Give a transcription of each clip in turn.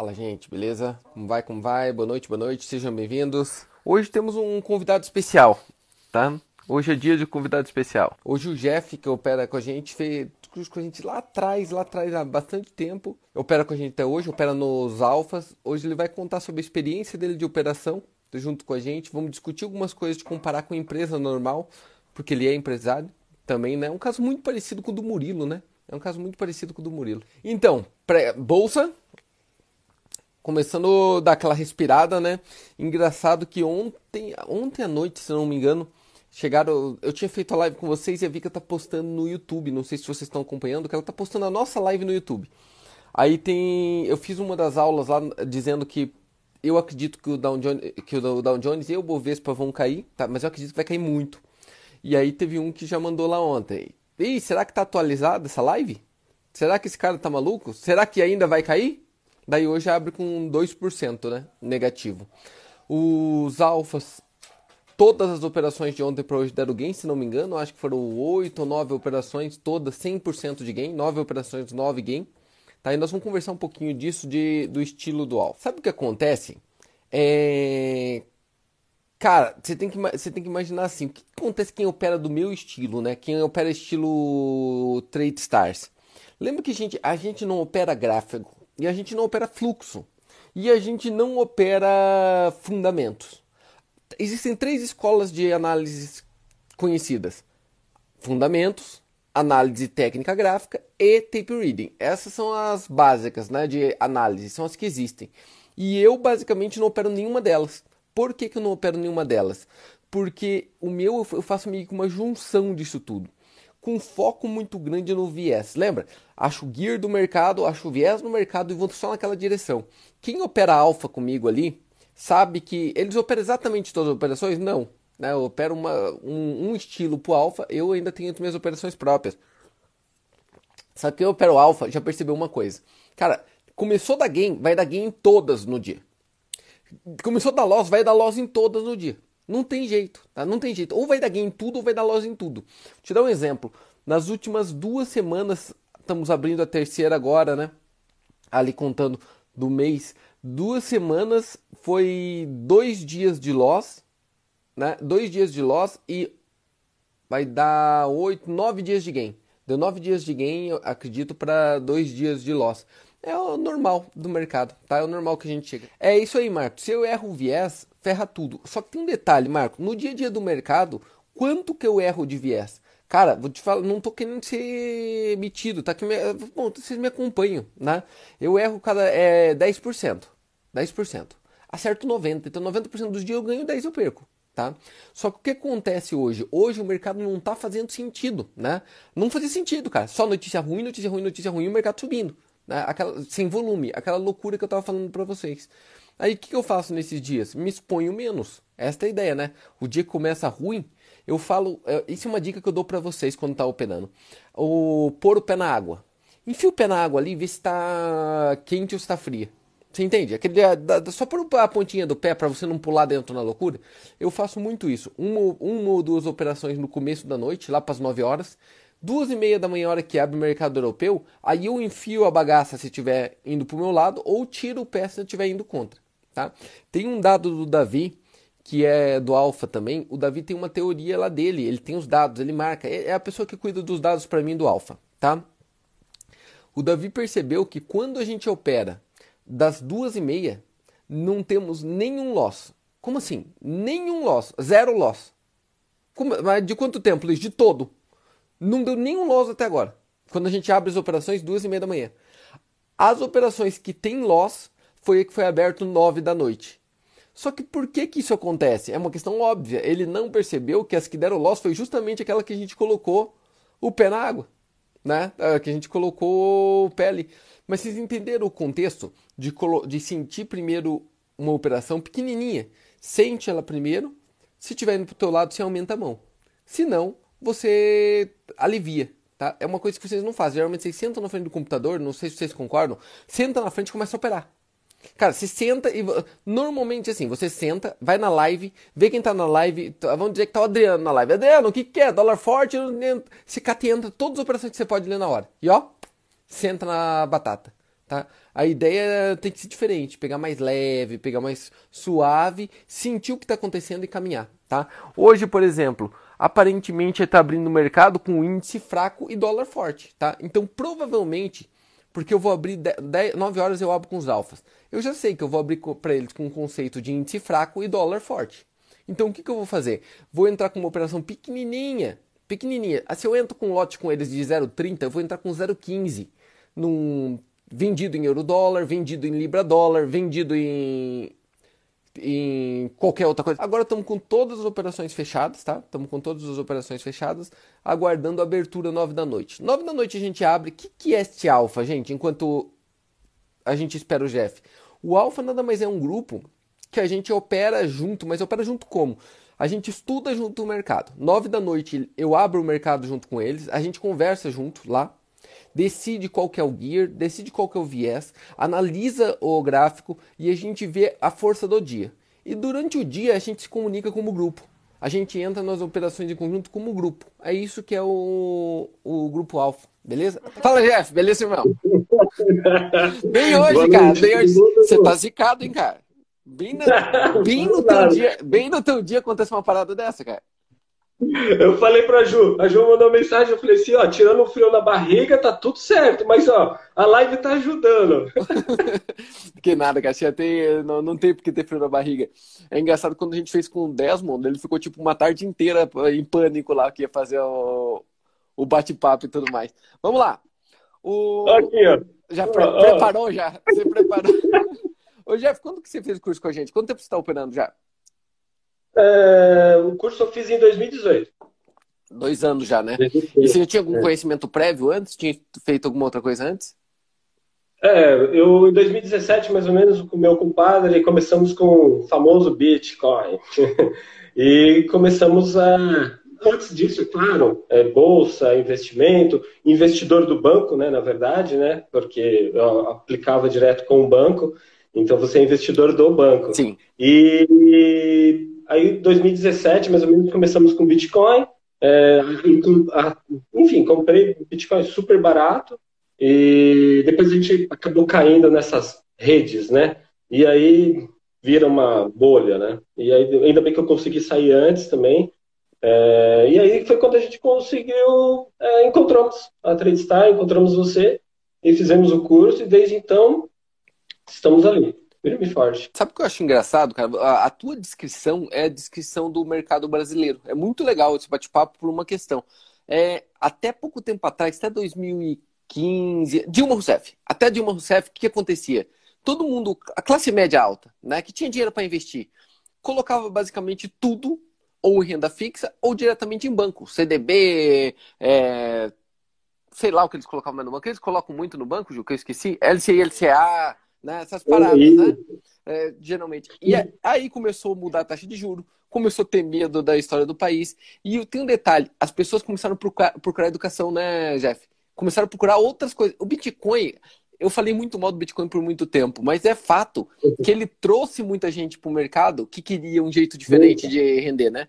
Fala gente, beleza? Como vai, como vai? Boa noite, boa noite, sejam bem-vindos. Hoje temos um convidado especial, tá? Hoje é dia de convidado especial. Hoje o Jeff, que opera com a gente, fez com a gente lá atrás, lá atrás há bastante tempo. Opera com a gente até hoje, opera nos alfas. Hoje ele vai contar sobre a experiência dele de operação junto com a gente. Vamos discutir algumas coisas de comparar com a empresa normal, porque ele é empresário também, né? É um caso muito parecido com o do Murilo, né? É um caso muito parecido com o do Murilo. Então, bolsa, começando a dar aquela respirada, né? Engraçado que ontem, ontem à noite, se não me engano, chegaram. Eu tinha feito a live com vocês e a Vika tá postando no YouTube. Não sei se vocês estão acompanhando, que ela tá postando a nossa live no YouTube. Aí tem. Eu fiz uma das aulas lá dizendo que eu acredito que o Dow Jones, que o Dow Jones e o Bovespa vão cair, tá? Mas eu acredito que vai cair muito. E aí teve um que já mandou lá ontem. Ih, será que tá atualizada essa live? Será que esse cara tá maluco? Será que ainda vai cair? Daí hoje abre com 2%, né? Negativo. Os alfas, todas as operações de ontem para hoje deram gain, se não me engano. Acho que foram 8 ou 9 operações, todas 100% de gain. 9 operações, 9 gain. Tá? E nós vamos conversar um pouquinho disso, de, do estilo do alfa. Sabe o que acontece? É... Cara, você tem, que, você tem que imaginar assim, o que acontece quem opera do meu estilo, né? Quem opera estilo Trade Stars. Lembra que a gente, a gente não opera gráfico e a gente não opera fluxo e a gente não opera fundamentos. Existem três escolas de análises conhecidas: fundamentos, análise técnica gráfica e tape reading. Essas são as básicas, né, de análise, são as que existem. E eu basicamente não opero nenhuma delas. Por que, que eu não opero nenhuma delas? Porque o meu eu faço meio que uma junção disso tudo. Com foco muito grande no viés. Lembra? Acho o gear do mercado, acho o viés no mercado e vou só naquela direção. Quem opera alfa comigo ali sabe que eles operam exatamente todas as operações? Não. Né? Eu opero uma, um, um estilo pro alfa, eu ainda tenho as minhas operações próprias. Só que eu opero alfa, já percebeu uma coisa. Cara, começou da game, vai dar game todas no dia. Começou a dar loss, vai dar loss em todas no dia. Não tem jeito, tá? Não tem jeito. Ou vai dar gain em tudo ou vai dar loss em tudo. Vou te dar um exemplo. Nas últimas duas semanas, estamos abrindo a terceira agora, né? Ali contando do mês. Duas semanas foi dois dias de loss, né? Dois dias de loss e vai dar oito, nove dias de gain. Deu nove dias de gain, acredito, para dois dias de loss. É o normal do mercado, tá? É o normal que a gente chega. É isso aí, Marco. Se eu erro o viés, ferra tudo. Só que tem um detalhe, Marco. No dia a dia do mercado, quanto que eu erro de viés? Cara, vou te falar, não tô querendo ser metido, tá? Que me, bom, vocês me acompanham, né? Eu erro cada é 10%. 10%. Acerto 90%. Então 90% dos dias eu ganho, 10% eu perco. Tá? Só que o que acontece hoje? Hoje o mercado não está fazendo sentido, né? Não fazia sentido, cara. Só notícia ruim, notícia ruim, notícia ruim, o mercado subindo né? aquela, sem volume, aquela loucura que eu estava falando para vocês. Aí o que, que, eu faço nesses dias? Me exponho menos. Esta é a ideia, né? O dia que começa ruim, eu falo. É, isso é uma dica que eu dou para vocês quando tá operando. O pôr o pé na água. Enfia o pé na água ali e vê se está quente ou está fria. Você entende? Aquele, da, da, só pôr a pontinha do pé para você não pular dentro na loucura. Eu faço muito isso. Uma, uma ou duas operações no começo da noite, lá para as 9 horas duas e meia da manhã, hora que abre o mercado europeu, aí eu enfio a bagaça se estiver indo para o meu lado ou tiro o pé se estiver indo contra. Tá? Tem um dado do Davi, que é do Alfa também. O Davi tem uma teoria lá dele, ele tem os dados, ele marca. É, é a pessoa que cuida dos dados para mim do Alfa. Tá? O Davi percebeu que quando a gente opera das duas e meia, não temos nenhum loss. Como assim? Nenhum loss, zero loss. Como, de quanto tempo, Luiz? De todo. Não deu nenhum loss até agora. Quando a gente abre as operações, duas e meia da manhã. As operações que tem loss foi a que foi aberto nove da noite. Só que por que, que isso acontece? É uma questão óbvia. Ele não percebeu que as que deram loss foi justamente aquela que a gente colocou o pé na água, né? É, que a gente colocou o pé ali. Mas vocês entenderam o contexto de, de sentir primeiro uma operação pequenininha? Sente ela primeiro. Se estiver indo para o teu lado, você aumenta a mão. Se não, você alivia. Tá? É uma coisa que vocês não fazem. Geralmente vocês sentam na frente do computador, não sei se vocês concordam, senta na frente e começa a operar. Cara, você senta e. Normalmente assim, você senta, vai na live, vê quem tá na live. Vamos dizer que tá o Adriano na live. Adriano, o que, que é? Dólar forte, se catenta todas as operações que você pode ler na hora. E ó, senta na batata. tá? A ideia tem que ser diferente, pegar mais leve, pegar mais suave, sentir o que está acontecendo e caminhar, tá? Hoje, por exemplo, aparentemente está abrindo o mercado com índice fraco e dólar forte, tá? Então, provavelmente, porque eu vou abrir 10, 9 horas eu abro com os alfas. Eu já sei que eu vou abrir para eles com um conceito de índice fraco e dólar forte. Então, o que, que eu vou fazer? Vou entrar com uma operação pequenininha, pequenininha. Se eu entro com um lote com eles de 0,30, eu vou entrar com 0,15 num vendido em euro dólar, vendido em libra dólar, vendido em em qualquer outra coisa. Agora estamos com todas as operações fechadas, tá? Estamos com todas as operações fechadas, aguardando a abertura 9 da noite. 9 da noite a gente abre. O que, que é este alfa, gente? Enquanto a gente espera o Jeff. O alfa nada mais é um grupo que a gente opera junto, mas opera junto como? A gente estuda junto o mercado. 9 da noite eu abro o mercado junto com eles, a gente conversa junto lá, decide qual que é o gear, decide qual que é o viés, analisa o gráfico e a gente vê a força do dia. E durante o dia a gente se comunica como grupo. A gente entra nas operações em conjunto como grupo. É isso que é o, o grupo alfa, beleza? Fala, Jeff, beleza, irmão? Bem hoje, cara. Bem hoje. Você tá zicado, hein, cara? Bem, na, bem, no teu dia, bem no teu dia acontece uma parada dessa, cara. Eu falei pra Ju, a Ju mandou uma mensagem, eu falei assim, ó, tirando o frio na barriga, tá tudo certo, mas ó, a live tá ajudando. que nada, Caxia, tem, não, não tem porque ter frio na barriga. É engraçado quando a gente fez com o Desmond, ele ficou tipo uma tarde inteira em pânico lá, que ia fazer o, o bate-papo e tudo mais. Vamos lá. O... Aqui, ó. Já pre preparou, já? Você preparou? Ô, Jeff, quando que você fez o curso com a gente? Quanto tempo você está operando já? É, o curso eu fiz em 2018. Dois anos já, né? E você já tinha algum é. conhecimento prévio antes? Tinha feito alguma outra coisa antes? É, eu em 2017, mais ou menos, com o meu compadre, começamos com o famoso Bitcoin. e começamos a. Antes disso, claro, é, bolsa, investimento, investidor do banco, né, na verdade, né? Porque eu aplicava direto com o banco. Então você é investidor do banco. Sim. E Aí, em 2017, mais ou menos, começamos com Bitcoin. É, enfim, comprei Bitcoin super barato. E depois a gente acabou caindo nessas redes, né? E aí vira uma bolha, né? E aí, ainda bem que eu consegui sair antes também. É, e aí foi quando a gente conseguiu, é, encontramos a TradeStar, encontramos você e fizemos o curso. E desde então estamos ali. Firme e forte. Sabe o que eu acho engraçado, cara? A, a, tua descrição é a descrição do mercado brasileiro. É muito legal esse bate-papo por uma questão. É, até pouco tempo atrás, até 2015, Dilma Rousseff. Até Dilma Rousseff, o que, acontecia? Todo mundo, a classe média alta, né, que tinha dinheiro para investir, colocava basicamente tudo ou em renda fixa ou diretamente em banco. CDB, é, sei lá o que eles colocavam no banco. Eles colocam muito no banco, Ju, que eu esqueci. LCI, LCA, né? Essas paradas, né? É, geralmente. E aí começou a mudar a taxa de juros, começou a ter medo da história do país. E tem um detalhe: as pessoas começaram a procurar, procurar educação, né, Jeff? Começaram a procurar outras coisas. O Bitcoin, eu falei muito mal do Bitcoin por muito tempo, mas é fato que ele trouxe muita gente para o mercado que queria um jeito diferente muita. de render, né?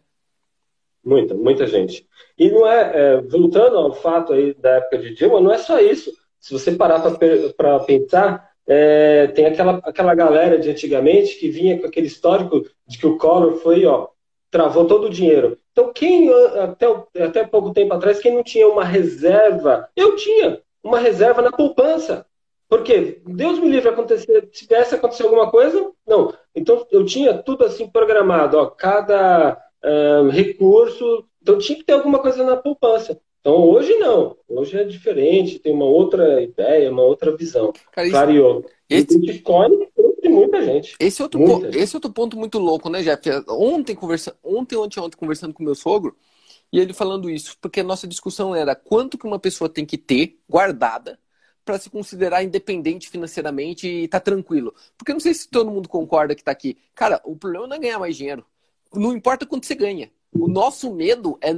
Muita, muita gente. E não é, é, voltando ao fato aí da época de Dilma, não é só isso. Se você parar para pensar, é, tem aquela, aquela galera de antigamente que vinha com aquele histórico de que o Collor foi, ó, travou todo o dinheiro. Então, quem, até, até pouco tempo atrás, quem não tinha uma reserva, eu tinha uma reserva na poupança. Porque Deus me livre acontecer, se tivesse acontecer alguma coisa, não. Então eu tinha tudo assim programado, ó, cada uh, recurso, então tinha que ter alguma coisa na poupança. Então hoje não, hoje é diferente, tem uma outra ideia, uma outra visão. Cara, isso... Clareou. Esse... O Bitcoin tem muita gente. Esse outro, muita ponto, gente. esse outro ponto muito louco, né, Jeff? Ontem, conversa... ontem, ontem, ontem, conversando com meu sogro, e ele falando isso, porque a nossa discussão era quanto que uma pessoa tem que ter guardada para se considerar independente financeiramente e tá tranquilo. Porque não sei se todo mundo concorda que tá aqui. Cara, o problema não é ganhar mais dinheiro. Não importa quanto você ganha. O nosso medo é,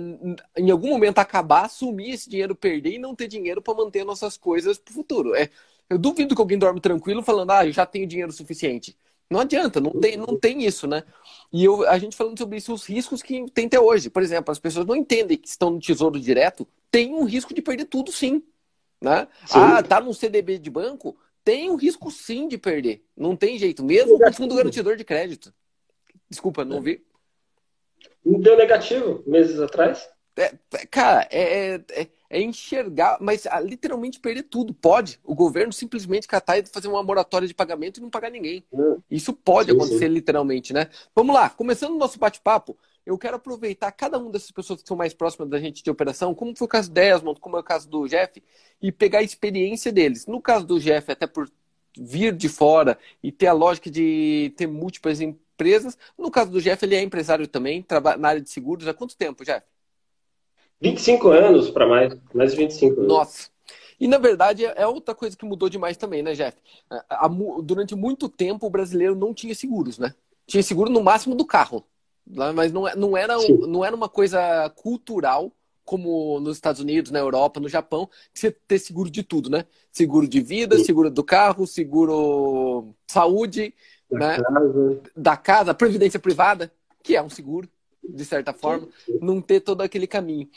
em algum momento, acabar, assumir esse dinheiro, perder e não ter dinheiro para manter nossas coisas para o futuro. É, eu duvido que alguém dorme tranquilo falando, ah, eu já tenho dinheiro suficiente. Não adianta, não tem, não tem isso, né? E eu, a gente falando sobre isso, os riscos que tem até hoje. Por exemplo, as pessoas não entendem que estão no tesouro direto, tem um risco de perder tudo sim. Né? Ah, tá num CDB de banco, tem o risco sim de perder. Não tem jeito, mesmo com fundo garantidor de crédito. Desculpa, não vi. Deu negativo meses atrás? É, é cara, é, é, é, enxergar, mas ah, literalmente perder tudo. Pode. O governo simplesmente catar e fazer uma moratória de pagamento e não pagar ninguém. Hum. Isso pode sim, acontecer sim. literalmente, né? Vamos lá, começando o nosso bate-papo, eu quero aproveitar cada uma dessas pessoas que são mais próximas da gente de operação, como foi o caso do Desmond, como é o caso do Jeff, e pegar a experiência deles. No caso do Jeff, até por vir de fora e ter a lógica de ter múltiplas empresas. No caso do Jeff, ele é empresário também, trabalha na área de seguros. Há quanto tempo, Jeff? 25 anos para mais, mais de 25 anos. Nossa. E na verdade é outra coisa que mudou demais também, né, Jeff? Durante muito tempo o brasileiro não tinha seguros, né? Tinha seguro no máximo do carro. Mas não, é, não, era, não era uma coisa cultural como nos Estados Unidos, na Europa, no Japão, você ter seguro de tudo, né? Seguro de vida, seguro do carro, seguro saúde, da né? Casa. Da casa, previdência privada, que é um seguro, de certa forma, não ter todo aquele caminho.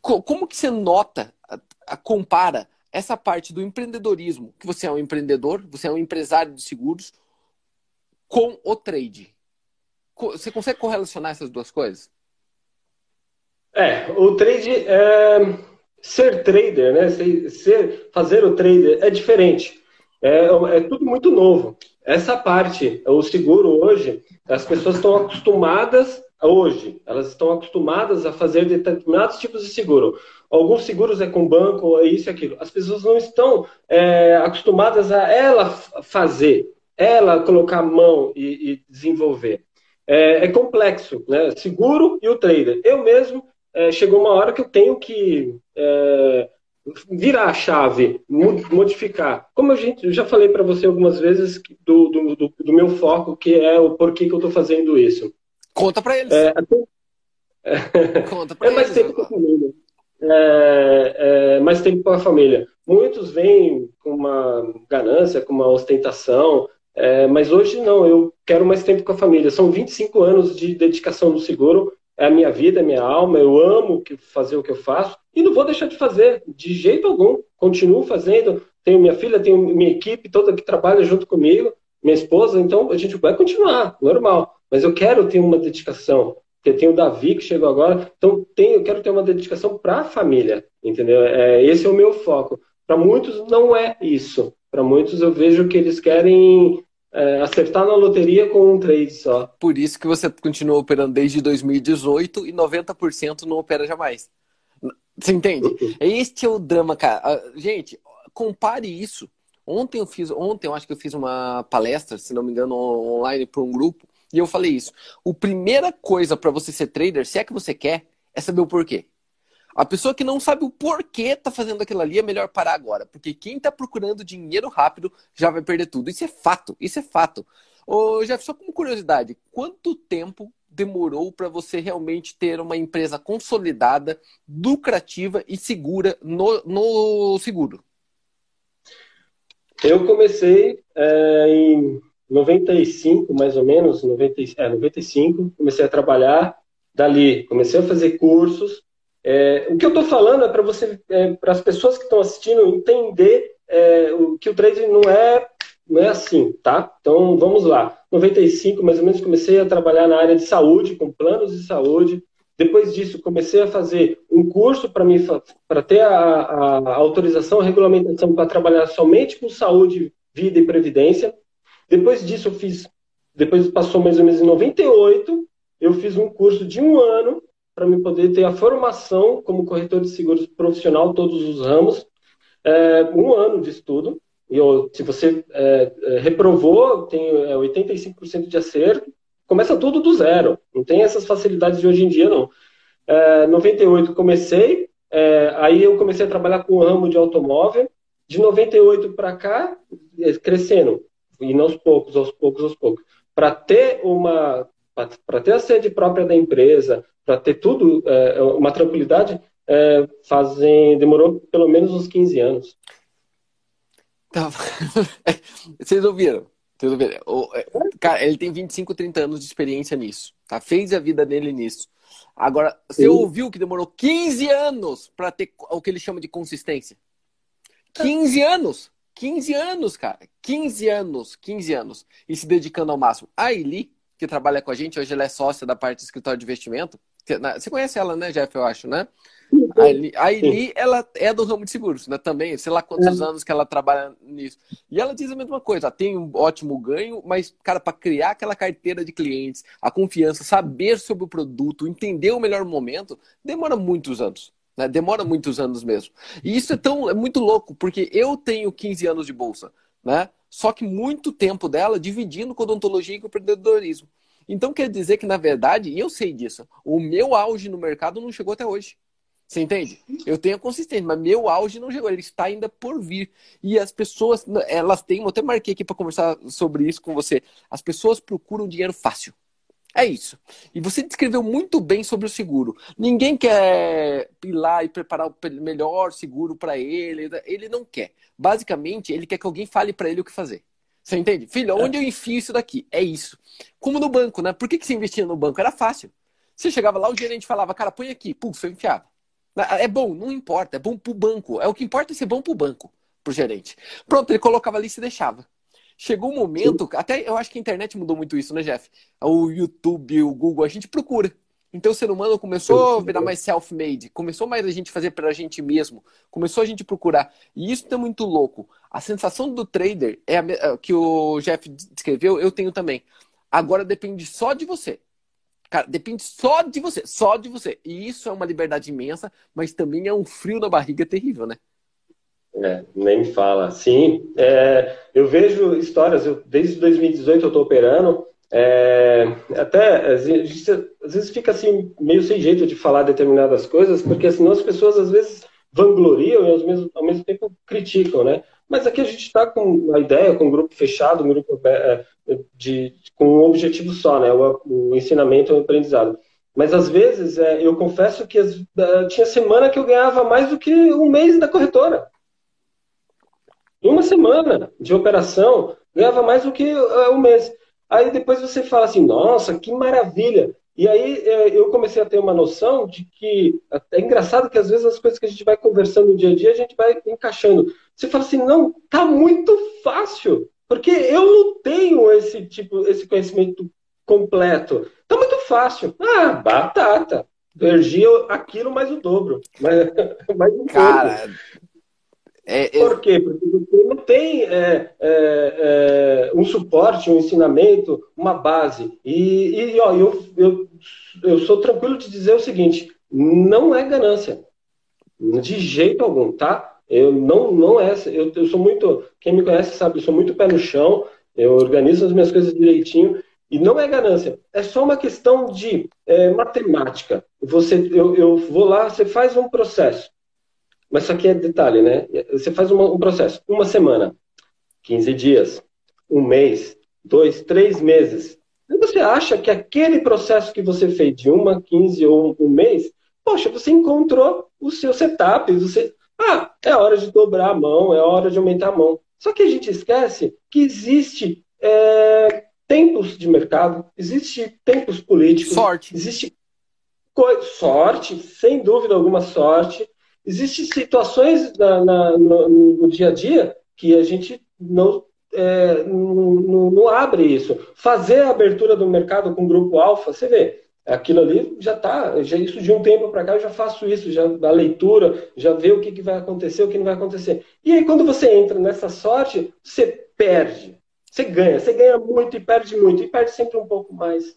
Como que você nota, compara essa parte do empreendedorismo, que você é um empreendedor, você é um empresário de seguros, com o trade? Você consegue correlacionar essas duas coisas? É, o trade é ser trader, né? Ser, fazer o trader é diferente. É, é tudo muito novo. Essa parte, o seguro hoje, as pessoas estão acostumadas hoje, elas estão acostumadas a fazer determinados tipos de seguro. Alguns seguros é com banco, é isso e aquilo. As pessoas não estão é, acostumadas a ela fazer, ela colocar a mão e, e desenvolver é, é complexo, né? Seguro e o trader. Eu mesmo é, chegou uma hora que eu tenho que é, virar a chave, modificar. Como a gente, eu já falei para você algumas vezes do, do, do, do, meu foco, que é o porquê que eu estou fazendo isso. Conta para eles. É, Conta para é mais eles. Tempo com a família. É, é, mais tempo com a família. Muitos vêm com uma ganância, com uma ostentação, é, mas hoje não, eu quero mais tempo com a família. São 25 anos de dedicação no seguro, é a minha vida, é a minha alma, eu amo fazer o que eu faço e não vou deixar de fazer, de jeito algum. Continuo fazendo, tenho minha filha, tenho minha equipe toda que trabalha junto comigo, minha esposa, então a gente vai continuar, normal. Mas eu quero ter uma dedicação, eu tenho o Davi que chegou agora, então tenho, eu quero ter uma dedicação para a família, entendeu? É, esse é o meu foco. Para muitos não é isso. Para muitos eu vejo que eles querem é, acertar na loteria com um trade só. Por isso que você continua operando desde 2018 e 90% não opera jamais. Você entende? Uhum. Este é o drama, cara. Ah, gente, compare isso. Ontem eu fiz, ontem eu acho que eu fiz uma palestra, se não me engano, online para um grupo, e eu falei isso. A primeira coisa para você ser trader, se é que você quer, é saber o porquê. A pessoa que não sabe o porquê tá fazendo aquilo ali é melhor parar agora, porque quem tá procurando dinheiro rápido já vai perder tudo. Isso é fato, isso é fato. Ô, Jeff, só como curiosidade, quanto tempo demorou para você realmente ter uma empresa consolidada, lucrativa e segura no, no seguro? Eu comecei é, em 95, mais ou menos, 90, é, 95, comecei a trabalhar. Dali, comecei a fazer cursos, é, o que eu estou falando é para você, é, para as pessoas que estão assistindo entender é, o, que o trading não é, não é assim, tá? Então vamos lá. 95 mais ou menos comecei a trabalhar na área de saúde, com planos de saúde. Depois disso comecei a fazer um curso para mim para ter a, a, a autorização, a regulamentação para trabalhar somente com saúde, vida e previdência. Depois disso eu fiz, depois passou mais ou menos em 98, eu fiz um curso de um ano para me poder ter a formação como corretor de seguros profissional, todos os ramos, é, um ano de estudo. E eu, se você é, é reprovou, tem 85% é, de acerto, começa tudo do zero. Não tem essas facilidades de hoje em dia, não. É, 98 comecei, é, aí eu comecei a trabalhar com o ramo de automóvel. De 98 para cá, é, crescendo, e aos poucos, aos poucos, aos poucos. Para ter uma para ter a sede própria da empresa, para ter tudo, é, uma tranquilidade, é, fazem, demorou pelo menos uns 15 anos. Tá. Vocês ouviram? Vocês ouviram? O, é, cara, ele tem 25, 30 anos de experiência nisso. Tá? Fez a vida dele nisso. Agora, você Sim. ouviu que demorou 15 anos para ter o que ele chama de consistência? 15 anos! 15 anos, cara. 15 anos, 15 anos. E se dedicando ao máximo. A Eli, que trabalha com a gente, hoje ela é sócia da parte do escritório de investimento. Você conhece ela, né, Jeff, eu acho, né? A Eli, ela é do ramo de seguros, né? Também, sei lá quantos é. anos que ela trabalha nisso. E ela diz a mesma coisa, tem um ótimo ganho, mas, cara, para criar aquela carteira de clientes, a confiança, saber sobre o produto, entender o melhor momento, demora muitos anos. Né? Demora muitos anos mesmo. E isso é tão é muito louco, porque eu tenho 15 anos de bolsa, né? Só que muito tempo dela dividindo com odontologia e com empreendedorismo. Então quer dizer que, na verdade, e eu sei disso, o meu auge no mercado não chegou até hoje. Você entende? Eu tenho a consistência, mas meu auge não chegou, ele está ainda por vir. E as pessoas, elas têm, eu até marquei aqui para conversar sobre isso com você. As pessoas procuram dinheiro fácil. É isso. E você descreveu muito bem sobre o seguro. Ninguém quer ir lá e preparar o melhor seguro para ele. Ele não quer. Basicamente, ele quer que alguém fale para ele o que fazer. Você entende? Filho, onde eu enfio isso daqui? É isso. Como no banco, né? Por que, que você investia no banco? Era fácil. Você chegava lá, o gerente falava, cara, põe aqui. Pum, você enfiava. É bom, não importa. É bom pro banco. É o que importa é ser bom pro banco, pro gerente. Pronto, ele colocava ali e se deixava. Chegou um momento, até eu acho que a internet mudou muito isso, né, Jeff? O YouTube, o Google, a gente procura. Então o ser humano começou a virar mais self-made, começou mais a gente fazer para a gente mesmo, começou a gente procurar. E isso é muito louco. A sensação do trader é a, é, que o Jeff descreveu, eu tenho também. Agora depende só de você. Cara, depende só de você, só de você. E isso é uma liberdade imensa, mas também é um frio na barriga terrível, né? É, nem me fala. Sim, é, eu vejo histórias, eu, desde 2018 eu estou operando, é, até a gente, às vezes fica assim, meio sem jeito de falar determinadas coisas, porque senão as pessoas às vezes vangloriam e ao mesmo, ao mesmo tempo criticam, né? Mas aqui a gente está com a ideia, com um grupo fechado, um grupo é, de, com um objetivo só, né? O, o ensinamento e o aprendizado. Mas às vezes é, eu confesso que as, tinha semana que eu ganhava mais do que um mês da corretora. Uma semana de operação ganhava mais do que uh, um mês. Aí depois você fala assim, nossa, que maravilha. E aí é, eu comecei a ter uma noção de que é engraçado que às vezes as coisas que a gente vai conversando no dia a dia, a gente vai encaixando. Você fala assim, não, tá muito fácil, porque eu não tenho esse tipo, esse conhecimento completo. Tá muito fácil. Ah, batata. Energia, aquilo mais o dobro. Mais, mais um Cara, pouco. É, é... Por quê? Porque você não tem é, é, é, um suporte, um ensinamento, uma base. E, e ó, eu, eu, eu sou tranquilo de dizer o seguinte: não é ganância. De jeito algum, tá? Eu não, não é. Eu, eu sou muito. Quem me conhece sabe, eu sou muito pé no chão, eu organizo as minhas coisas direitinho. E não é ganância, é só uma questão de é, matemática. Você, eu, eu vou lá, você faz um processo. Mas isso aqui é detalhe, né? Você faz uma, um processo, uma semana, 15 dias, um mês, dois, três meses. E você acha que aquele processo que você fez de uma, 15 ou um, um mês, poxa, você encontrou o seu setup, você. Ah, é hora de dobrar a mão, é hora de aumentar a mão. Só que a gente esquece que existe é, tempos de mercado, existe tempos políticos, sorte, existe sorte, sem dúvida alguma sorte, Existem situações na, na, no, no, dia a dia que a gente não, é, não, não, abre isso. Fazer a abertura do mercado com o grupo alfa, você vê, aquilo ali já está, já, isso de um tempo para cá eu já faço isso, já da leitura, já vê o que, que vai acontecer, o que não vai acontecer. E aí quando você entra nessa sorte, você perde. Você ganha, você ganha muito e perde muito, e perde sempre um pouco mais.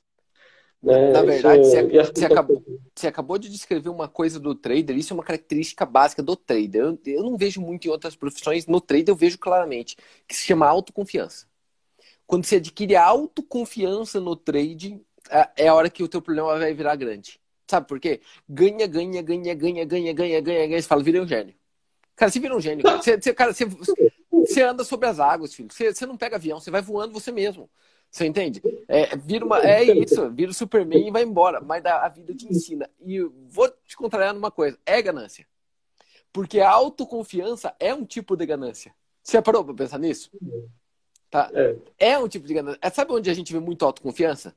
Né? Na verdade, isso, você, você, acabou, você, acabou, de descrever uma coisa do trader, isso é uma característica básica do trader. Eu, eu, não vejo muito em outras profissões, no trader eu vejo claramente, que se chama autoconfiança. Quando você adquire autoconfiança no trade, é, é a hora que o teu problema vai virar grande. Sabe por quê? Ganha, ganha, ganha, ganha, ganha, ganha, ganha, ganha. Você fala, vira um gênio. Cara, você vira um gênio. Você, você cara, você, você anda sobre as águas, filho. Você, você não pega avião, você vai voando você mesmo. Você entende? É, vira uma, é isso, vira o Superman e vai embora. Mas a vida te ensina. E vou te contrariar numa coisa: é ganância. Porque a autoconfiança é um tipo de ganância. Você parou pra pensar nisso? Tá? É. é um tipo de ganância. É, sabe onde a gente vê muito autoconfiança?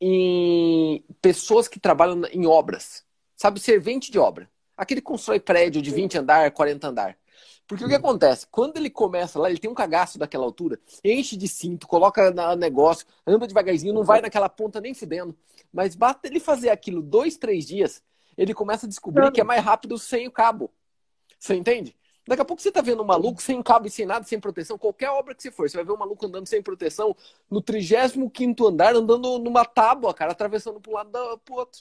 Em pessoas que trabalham em obras. Sabe, servente de obra. Aquele que constrói prédio de 20 andar, 40 andar. Porque o que acontece? Quando ele começa lá, ele tem um cagaço daquela altura, enche de cinto, coloca no negócio, anda devagarzinho, não vai naquela ponta nem fudendo. Mas basta ele fazer aquilo dois, três dias, ele começa a descobrir que é mais rápido sem o cabo. Você entende? Daqui a pouco você tá vendo um maluco sem cabo e sem nada, sem proteção, qualquer obra que você for, você vai ver um maluco andando sem proteção no 35 andar, andando numa tábua, cara, atravessando para um lado do pro outro.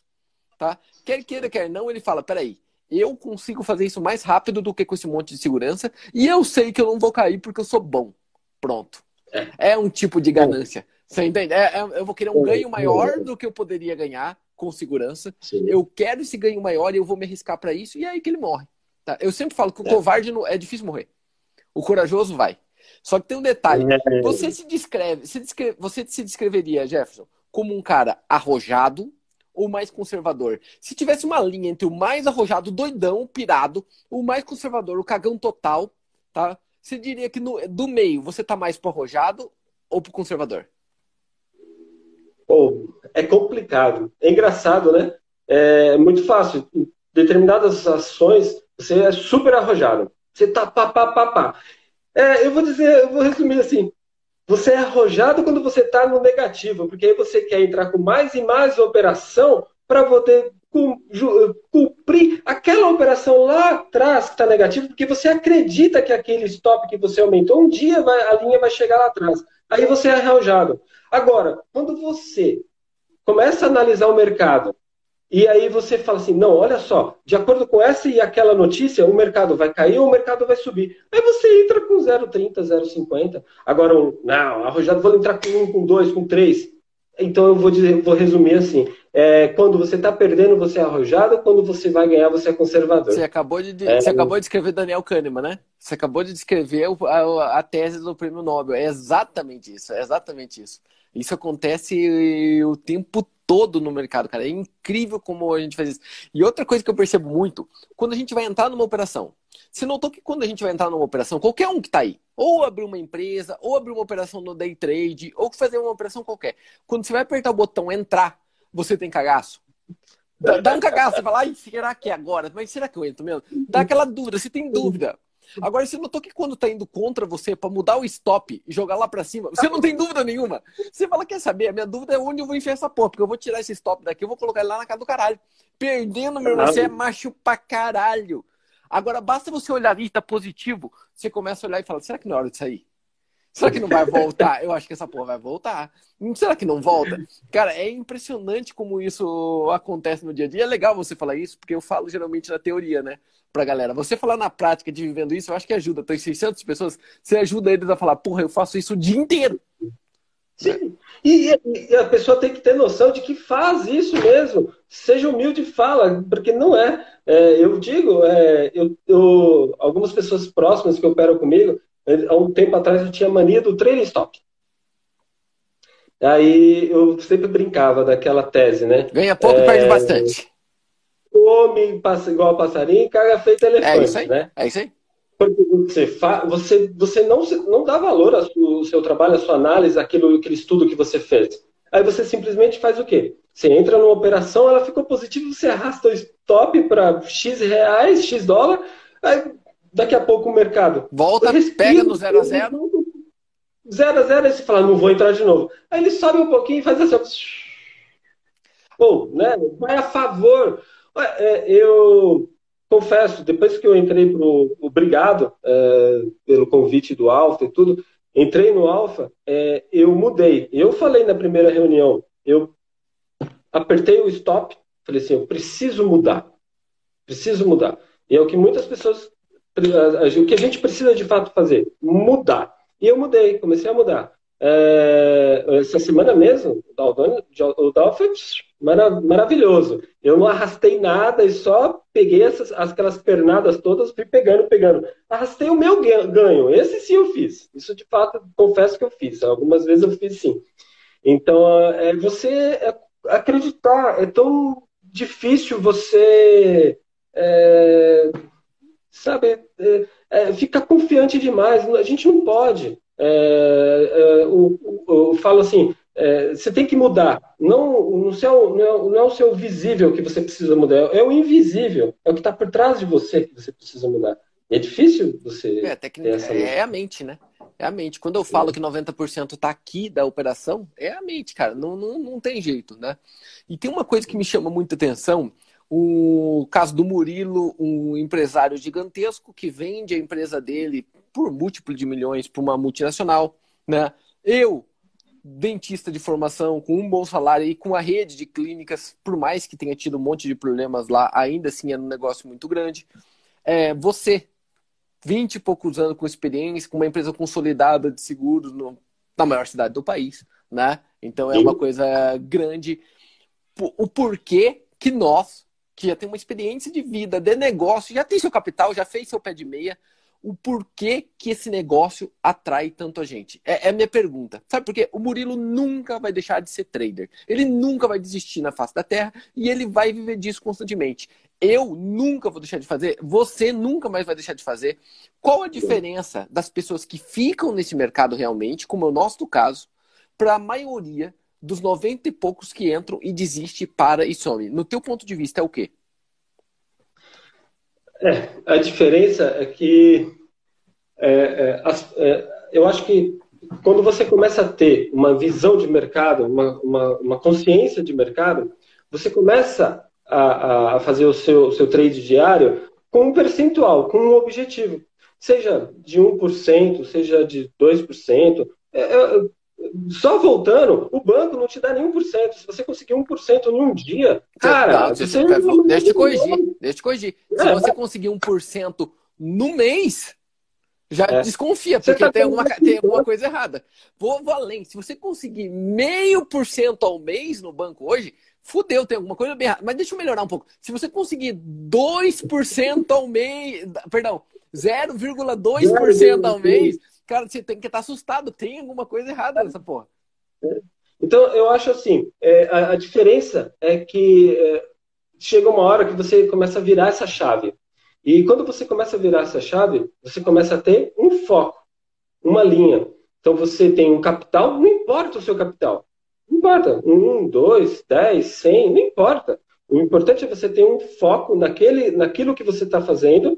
Tá? Quer queira, quer não, ele fala: peraí, eu consigo fazer isso mais rápido do que com esse monte de segurança e eu sei que eu não vou cair porque eu sou bom. Pronto. É, é um tipo de ganância. Você entende? É, é, eu vou querer um ganho maior do que eu poderia ganhar com segurança. Sim. Eu quero esse ganho maior e eu vou me arriscar para isso e é aí que ele morre. Tá? Eu sempre falo que o é. covarde não, é difícil morrer. O corajoso vai. Só que tem um detalhe. É. Você se descreve, se descreve, você se descreveria, Jefferson, como um cara arrojado, ou mais conservador? Se tivesse uma linha entre o mais arrojado, doidão, pirado, o mais conservador, o cagão total, tá? Você diria que no, do meio você tá mais pro arrojado ou pro conservador? Pô, é complicado. É engraçado, né? É muito fácil. Em determinadas ações, você é super arrojado. Você tá pá, pá, pá, pá. É, eu vou dizer, eu vou resumir assim. Você é arrojado quando você está no negativo, porque aí você quer entrar com mais e mais operação para poder cumprir aquela operação lá atrás que está negativa, porque você acredita que aquele stop que você aumentou, um dia vai, a linha vai chegar lá atrás. Aí você é arrojado. Agora, quando você começa a analisar o mercado e aí você fala assim, não, olha só, de acordo com essa e aquela notícia, o mercado vai cair ou o mercado vai subir. Aí você entra com 0,30, 0,50. Agora, não, arrojado, vou entrar com 1, com 2, com 3. Então eu vou, dizer, vou resumir assim. É, quando você está perdendo, você é arrojado, quando você vai ganhar, você é conservador. Você acabou de, é... você acabou de escrever Daniel Kahneman, né? Você acabou de descrever a, a tese do prêmio Nobel. É exatamente isso, é exatamente isso. Isso acontece o tempo todo no mercado, cara. É incrível como a gente faz isso. E outra coisa que eu percebo muito, quando a gente vai entrar numa operação. Você notou que quando a gente vai entrar numa operação, qualquer um que está aí, ou abrir uma empresa, ou abrir uma operação no day trade, ou fazer uma operação qualquer. Quando você vai apertar o botão entrar, você tem cagaço. Dá, um cagaço, você fala, ai, será que é agora? Mas será que eu entro mesmo? Dá aquela dúvida, você tem dúvida. Agora, você notou que quando tá indo contra você para mudar o stop e jogar lá para cima, você não tem dúvida nenhuma. Você fala, quer saber? A minha dúvida é onde eu vou enfiar essa porra, porque eu vou tirar esse stop daqui, eu vou colocar ele lá na casa do caralho. Perdendo, meu irmão, você é macho pra caralho. Agora, basta você olhar e tá positivo, você começa a olhar e fala, será que não é hora de sair? Será que não vai voltar? Eu acho que essa porra vai voltar. Será que não volta? Cara, é impressionante como isso acontece no dia a dia. É legal você falar isso, porque eu falo geralmente na teoria, né? Pra galera. Você falar na prática de vivendo isso, eu acho que ajuda. Tem 600 pessoas, você ajuda eles a falar, porra, eu faço isso o dia inteiro. Sim. E, e, a pessoa tem que ter noção de que faz isso mesmo. Seja humilde e fala, porque não é. é eu digo, é, eu, eu, algumas pessoas próximas que operam comigo, Há um tempo atrás eu tinha mania do trailing stop. Aí eu sempre brincava daquela tese, né? Ganha pouco e é... perde bastante. Come igual passarinho, caga feito elefante, é isso aí, né? É isso aí. Porque você, fa... você, você não, não dá valor ao seu trabalho, à sua análise, aquilo, aquele estudo que você fez. Aí você simplesmente faz o quê? Você entra numa operação, ela ficou positiva, você arrasta o stop para X reais, X dólar, aí daqui a pouco o mercado. Volta, respiro, pega no 0 a 0 0 a 0 aí você fala, não vou entrar de novo. Aí ele sobe um pouquinho e faz assim. Pô, né? Vai a favor. É, eu confesso, depois que eu entrei pro Obrigado é, pelo convite do Alfa e tudo, entrei no Alfa, é, eu mudei. Eu falei na primeira reunião, eu apertei o stop, falei assim, eu preciso mudar. Preciso mudar. E é o que muitas pessoas o que a gente precisa de fato fazer? Mudar. E eu mudei, comecei a mudar. É, essa semana mesmo, o Dow foi maravilhoso. Eu não arrastei nada e só peguei essas, aquelas pernadas todas, fui pegando, pegando. Arrastei o meu ganho. Esse sim eu fiz. Isso de fato, confesso que eu fiz. Algumas vezes eu fiz sim. Então, é, você é, acreditar, é tão difícil você é, sabe, é, é, fica confiante demais. A gente não pode. É, é eu, falo assim, é, você tem que mudar. Não, no seu, não, é, não é o seu visível que você precisa mudar, é o invisível, é o que está por trás de você que você precisa mudar. É difícil você. É, técnica, é a mente, né? É a mente. Quando eu falo que 90% está aqui da operação, é a mente, cara. Não, não, não tem jeito, né? E tem uma coisa que me chama muita atenção. O caso do Murilo, um empresário gigantesco que vende a empresa dele por múltiplo de milhões para uma multinacional, né? Eu, dentista de formação, com um bom salário e com a rede de clínicas, por mais que tenha tido um monte de problemas lá, ainda assim é um negócio muito grande. É, você, 20 e poucos anos com experiência, com uma empresa consolidada de seguros no, na maior cidade do país, né? Então é uma coisa grande. O porquê que nós, que já tem uma experiência de vida, de negócio, já tem seu capital, já fez seu pé de meia, o porquê que esse negócio atrai tanto a gente. É, é a minha pergunta. Sabe por quê? O Murilo nunca vai deixar de ser trader. Ele nunca vai desistir na face da terra e ele vai viver disso constantemente. Eu nunca vou deixar de fazer, você nunca mais vai deixar de fazer. Qual a diferença das pessoas que ficam nesse mercado realmente, como é o nosso caso, para a maioria dos 90 e poucos que entram e desiste, para e some? No teu ponto de vista, é o quê? É, a diferença é que é, é, as, é, eu acho que quando você começa a ter uma visão de mercado, uma, uma, uma consciência de mercado, você começa a, a, fazer o seu, seu trade diário com um percentual, com um objetivo. Seja de 1%, seja de 2%. É, é, só voltando, o banco não te dá nem 1%. Se você conseguir 1% em um dia, cara. Não, você, você, deixa eu te corrigir. Deixa eu te corrigir. Se é, você conseguir 1% no mês, já é. desconfia, porque tá tem, alguma, tem alguma coisa errada. Vou, vou além. Se você conseguir meio por cento ao mês no banco hoje, fudeu, tem alguma coisa bem errada. Mas deixa eu melhorar um pouco. Se você conseguir 2% ao mês, perdão, 0,2% ao mês, cara, você tem que estar assustado. Tem alguma coisa errada nessa porra. Então, eu acho assim, é, a, a, diferença é que é, chega uma hora que você começa a virar essa chave. E quando você começa a virar essa chave, você começa a ter um foco, uma linha. Então, você tem um capital, não importa o seu capital. Não importa, um, dois, dez, cem, não importa. O importante é você ter um foco naquele, naquilo que você está fazendo.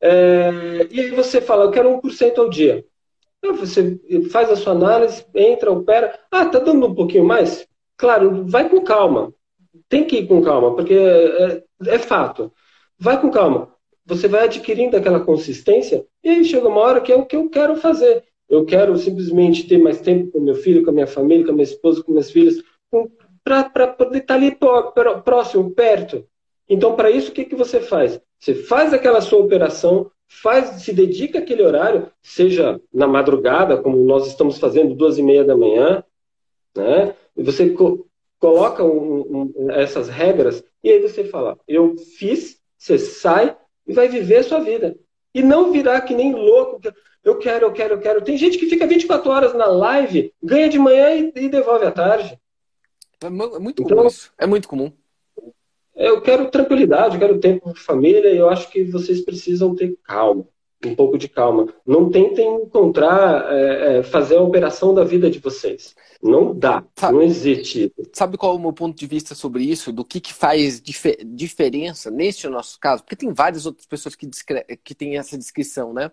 É, e aí você fala, eu quero 1% ao dia. Você faz a sua análise, entra, opera. Ah, tá dando um pouquinho mais? Claro, vai com calma. Tem que ir com calma, porque é, é fato. Vai com calma. Você vai adquirindo aquela consistência e aí chega uma hora que é o que eu quero fazer. Eu quero simplesmente ter mais tempo com meu filho, com a minha família, com a minha esposa, com minhas filhas, para poder estar tá ali próximo, perto. Então, para isso, o que, que você faz? Você faz aquela sua operação, faz, se dedica aquele horário, seja na madrugada, como nós estamos fazendo, duas e meia da manhã, né? E você co coloca um, um, essas regras e aí você fala, eu fiz, você sai e vai viver a sua vida. E não virar que nem louco, eu quero, eu quero, eu quero. Tem gente que fica 24 horas na live, ganha de manhã e, e devolve à tarde. É muito então, comum isso. É muito comum. Eu quero tranquilidade, eu quero tempo de família e eu acho que vocês precisam ter calma, um pouco de calma. Não tentem encontrar, é, é, fazer a operação da vida de vocês. Não dá, sabe, não existe. Sabe qual é o meu ponto de vista sobre isso? Do que, que faz dif diferença nesse nosso caso? Porque tem várias outras pessoas que, que têm essa descrição, né?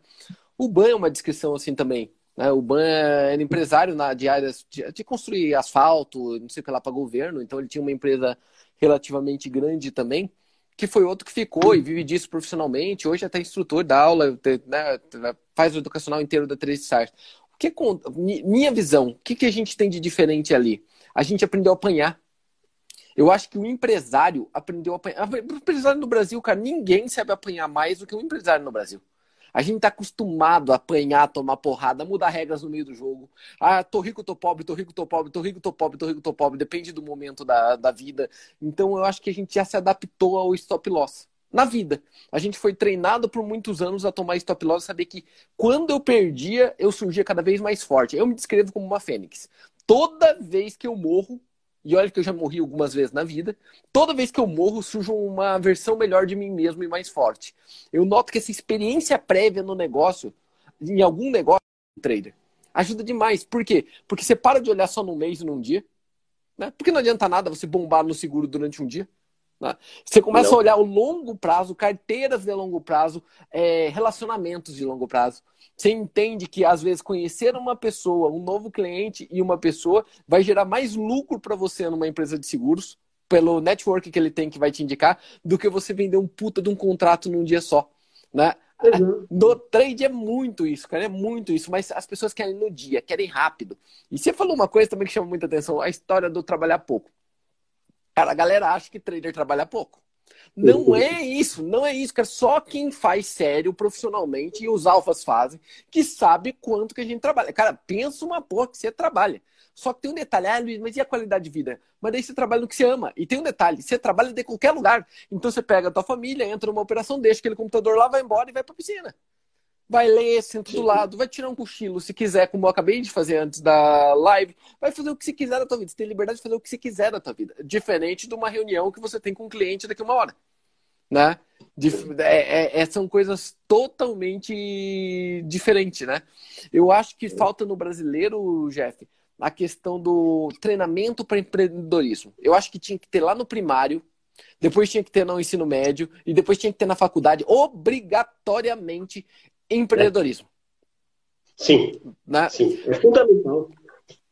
O Ban é uma descrição assim também. Né? O Ban era empresário na, de áreas de, de construir asfalto, não sei o que lá, para governo, então ele tinha uma empresa relativamente grande também, que foi outro que ficou e vive disso profissionalmente. Hoje é até instrutor da aula, né, faz o educacional inteiro da 13 Stars. O que minha visão, o que, que a gente tem de diferente ali? A gente aprendeu a apanhar. Eu acho que o empresário aprendeu a apanhar. O empresário no Brasil, cara, ninguém sabe apanhar mais do que um empresário no Brasil. A gente tá acostumado a apanhar, tomar porrada, mudar regras no meio do jogo. Ah, tô rico, tô pobre, tô rico, tô pobre, tô rico, tô pobre, tô rico, tô pobre. Depende do momento da, da vida. Então eu acho que a gente já se adaptou ao stop loss. Na vida. A gente foi treinado por muitos anos a tomar stop loss, saber que quando eu perdia, eu surgia cada vez mais forte. Eu me descrevo como uma fênix. Toda vez que eu morro, e olha que eu já morri algumas vezes na vida. Toda vez que eu morro, surge uma versão melhor de mim mesmo e mais forte. Eu noto que essa experiência prévia no negócio, em algum negócio, trader, ajuda demais. Por quê? Porque você para de olhar só num mês e num dia. Né? Porque não adianta nada você bombar no seguro durante um dia. Né? Você começa não. a olhar o longo prazo, carteiras de longo prazo, é, relacionamentos de longo prazo. Você entende que, às vezes, conhecer uma pessoa, um novo cliente e uma pessoa vai gerar mais lucro para você numa empresa de seguros, pelo network que ele tem que vai te indicar, do que você vender um puta de um contrato num dia só. Né? Uhum. No trade é muito isso, cara, é muito isso, mas as pessoas querem no dia, querem rápido. E você falou uma coisa também que chama muita atenção, a história do trabalhar pouco. Cara, a galera acha que trader trabalha pouco. Não uhum. é isso, não é isso, cara. Só quem faz sério profissionalmente e os alfas fazem, que sabe quanto que a gente trabalha. Cara, pensa uma porra que você trabalha. Só que tem um detalhe, ah, Luiz, mas e a qualidade de vida? Mas daí você trabalha no que você ama. E tem um detalhe, você trabalha de qualquer lugar. Então você pega a tua família, entra numa operação, deixa aquele computador lá, vai embora e vai pra piscina vai ler, senta do lado, vai tirar um cochilo se quiser, como eu acabei de fazer antes da live, vai fazer o que você quiser da tua vida. Você tem liberdade de fazer o que você quiser da tua vida. Diferente de uma reunião que você tem com um cliente daqui a uma hora. Né? É, é, é, são coisas totalmente diferentes, né? Eu acho que falta no brasileiro, Jeff, a questão do treinamento para empreendedorismo. Eu acho que tinha que ter lá no primário, depois tinha que ter no ensino médio e depois tinha que ter na faculdade, obrigatoriamente, empreendedorismo. Sim. Né? Sim, é fundamental.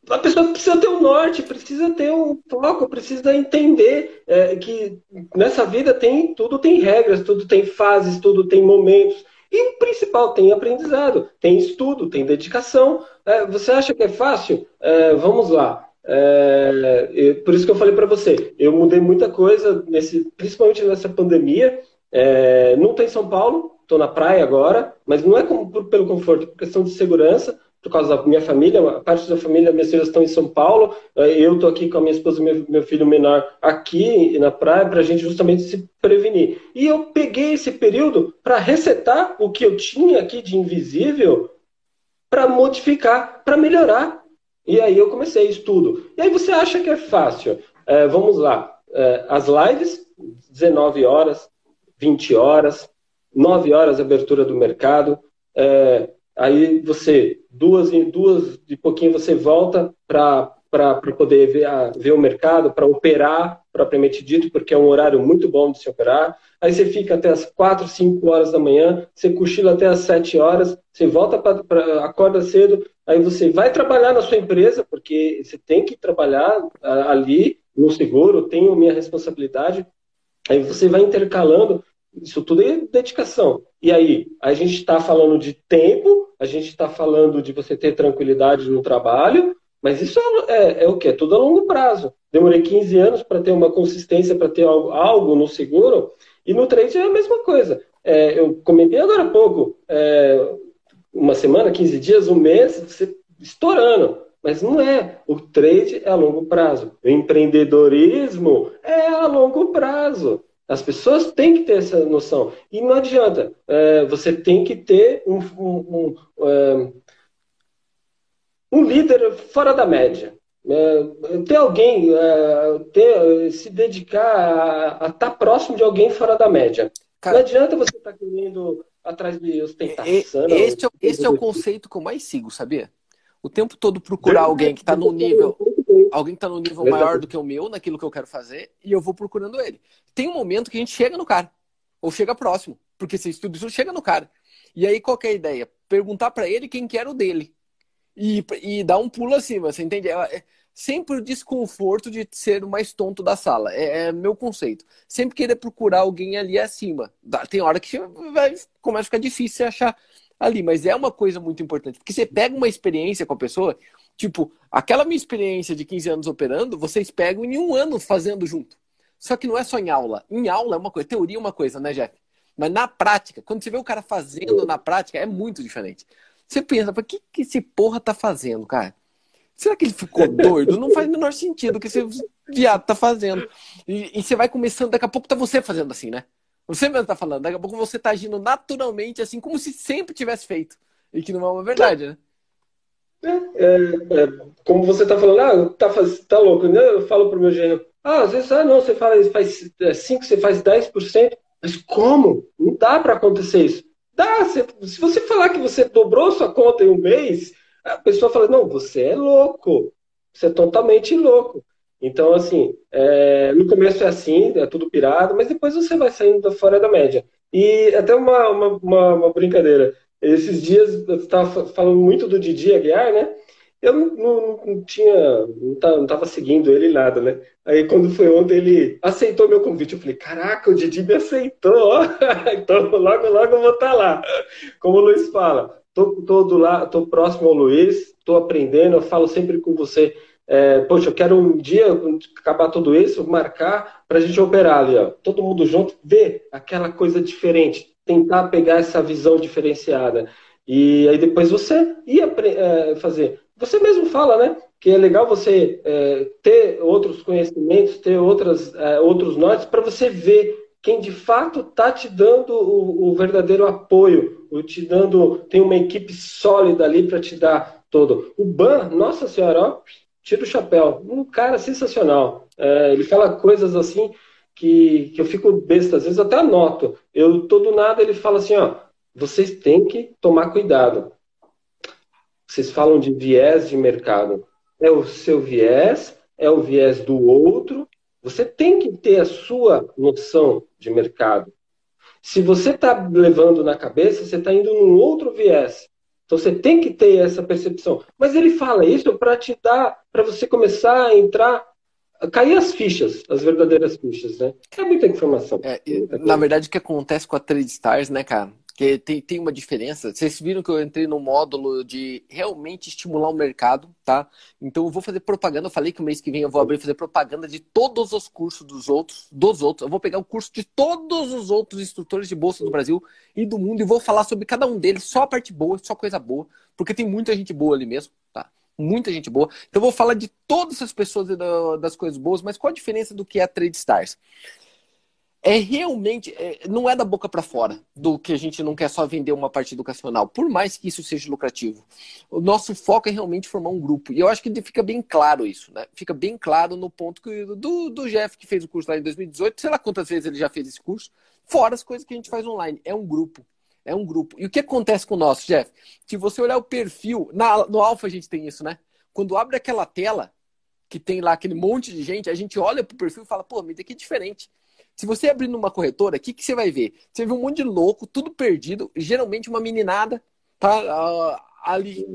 A pessoa precisa ter um norte, precisa ter um foco, precisa entender é, que nessa vida tem tudo tem regras, tudo tem fases, tudo tem momentos. E o principal, tem aprendizado, tem estudo, tem dedicação. É, você acha que é fácil? É, vamos lá. É, por isso que eu falei para você, eu mudei muita coisa, nesse, principalmente nessa pandemia. É, não tem São Paulo, estou na praia agora, mas não é como, por, pelo conforto, por questão de segurança, por causa da minha família, a parte da família, minhas filhas estão em São Paulo, eh, eu estou aqui com a minha esposa e meu, meu filho menor aqui na praia para a gente justamente se prevenir. E eu peguei esse período para resetar o que eu tinha aqui de invisível para modificar, para melhorar. E aí eu comecei estudo. E aí você acha que é fácil? É, vamos lá. É, as lives, 19 horas, 20 horas, 9 horas abertura do mercado. É, aí você, duas em duas de pouquinho, você volta para poder ver, a, ver o mercado, para operar, propriamente dito, porque é um horário muito bom de se operar. Aí você fica até as 4, 5 horas da manhã, você cochila até as 7 horas, você volta para acorda cedo, aí você vai trabalhar na sua empresa, porque você tem que trabalhar ali no seguro, tenho minha responsabilidade. Aí você vai intercalando isso tudo é dedicação. E aí, a gente está falando de tempo, a gente está falando de você ter tranquilidade no trabalho, mas isso é, é, é o quê? É tudo a longo prazo. Demorei 15 anos para ter uma consistência, para ter algo, algo, no seguro, e no trade é a mesma coisa. É, eu comentei agora há pouco, é, uma semana, 15 dias, um mês, você estourando. Mas não é. O trade é a longo prazo. O empreendedorismo é a longo prazo. As pessoas têm que ter essa noção. E não adianta. É, você tem que ter um, um, um, é, um líder fora da média. É, ter alguém, é, ter, se dedicar a estar tá próximo de alguém fora da média. Cara, não adianta você estar tá querendo atrás de ostentação. Este, é, este é o conceito que eu mais sigo, sabia? O tempo todo procurar alguém que está no nível alguém que está no nível maior do que o meu, naquilo que eu quero fazer, e eu vou procurando ele. Tem um momento que a gente chega no cara, ou chega próximo, porque se tudo isso chega no cara. E aí qual é a ideia? Perguntar para ele quem quer o dele. E, e dar um pulo acima, você entende? É, é sempre o desconforto de ser o mais tonto da sala. É, é, meu conceito. Sempre querer procurar alguém ali acima. Tem hora que vai, começa a ficar difícil achar ali, mas é uma coisa muito importante. Porque você pega uma experiência com a pessoa Tipo, aquela minha experiência de 15 anos operando, vocês pegam em um ano fazendo junto. Só que não é só em aula. Em aula é uma coisa, teoria é uma coisa, né, Jeff? Mas na prática, quando você vê o cara fazendo na prática, é muito diferente. Você pensa, o que, que esse porra tá fazendo, cara? Será que ele ficou doido? Não faz o menor sentido o que esse viado tá fazendo. E, e, você vai começando, daqui a pouco tá você fazendo assim, né? Você mesmo tá falando, daqui a pouco você tá agindo naturalmente, assim, como se sempre tivesse feito. E que não é uma verdade, né? É, é, é, como você está falando, ah, tá, tá louco, né? Eu falo para o meu genro, ah, às vezes, ah, não, você fala, faz 5, você faz 10%, mas como? Não dá para acontecer isso. Dá, você, se você falar que você dobrou sua conta em um mês, a pessoa fala, não, você é louco, você é totalmente louco. Então, assim, é, no começo é assim, é tudo pirado, mas depois você vai saindo fora da média. E até uma, uma, uma, uma brincadeira. Esses dias eu estava falando muito do Didi Aguiar, né? Eu não, não, não tinha, não estava seguindo ele nada, né? Aí quando foi ontem ele aceitou meu convite, eu falei, caraca, o Didi me aceitou, ó. então logo, logo eu vou estar tá lá. Como o Luiz fala, tô, tô, do lá, tô próximo ao Luiz, tô aprendendo, eu falo sempre com você é, poxa, eu quero um dia acabar tudo isso, marcar para a gente operar ali, ó, todo mundo junto, ver aquela coisa diferente, tentar pegar essa visão diferenciada. E aí depois você ia é, fazer. Você mesmo fala, né? Que é legal você é, ter outros conhecimentos, ter outras, é, outros nortes para você ver quem de fato está te dando o, o, verdadeiro apoio, o te dando, tem uma equipe sólida ali para te dar todo. O Ban, nossa senhora, ó, tira o chapéu. Um cara sensacional. É, ele fala coisas assim que, que eu fico besta, às vezes até anoto. Eu todo nada ele fala assim, ó, vocês têm que tomar cuidado. Vocês falam de viés de mercado. É o seu viés, é o viés do outro. Você tem que ter a sua noção de mercado. Se você está levando na cabeça, você está indo num outro viés. Então você tem que ter essa percepção. Mas ele fala isso para te dar, para você começar a entrar, cair as fichas, as verdadeiras fichas, né? É muita informação. É, na verdade, o que acontece com a Trade Stars, né, cara? que tem, tem uma diferença. Vocês viram que eu entrei no módulo de realmente estimular o mercado, tá? Então eu vou fazer propaganda. Eu falei que o mês que vem eu vou abrir fazer propaganda de todos os cursos dos outros, dos outros. Eu vou pegar o curso de todos os outros instrutores de bolsa do Brasil e do mundo e vou falar sobre cada um deles, só a parte boa, só coisa boa, porque tem muita gente boa ali mesmo? Muita gente boa. Então eu vou falar de todas essas pessoas e das coisas boas, mas qual a diferença do que é a Trade Stars? é realmente é, não é da boca para fora do que a gente não quer só vender uma parte educacional, por mais que isso seja lucrativo. O nosso foco é realmente formar um grupo. E eu acho que fica bem claro isso, né? Fica bem claro no ponto que, do, do Jeff que fez o curso lá em 2018, sei lá quantas vezes ele já fez esse curso, fora as coisas que a gente faz online. É um grupo. É um grupo. E o que acontece com o nosso, Jeff? Se você olhar o perfil, na, no Alpha a gente tem isso, né? Quando abre aquela tela, que tem lá aquele monte de gente, a gente olha pro perfil e fala, pô, mas daqui é diferente. Se você abrir numa corretora, o que, que você vai ver? Você vê um monte de louco, tudo perdido, geralmente uma meninada, tá? Uh, ali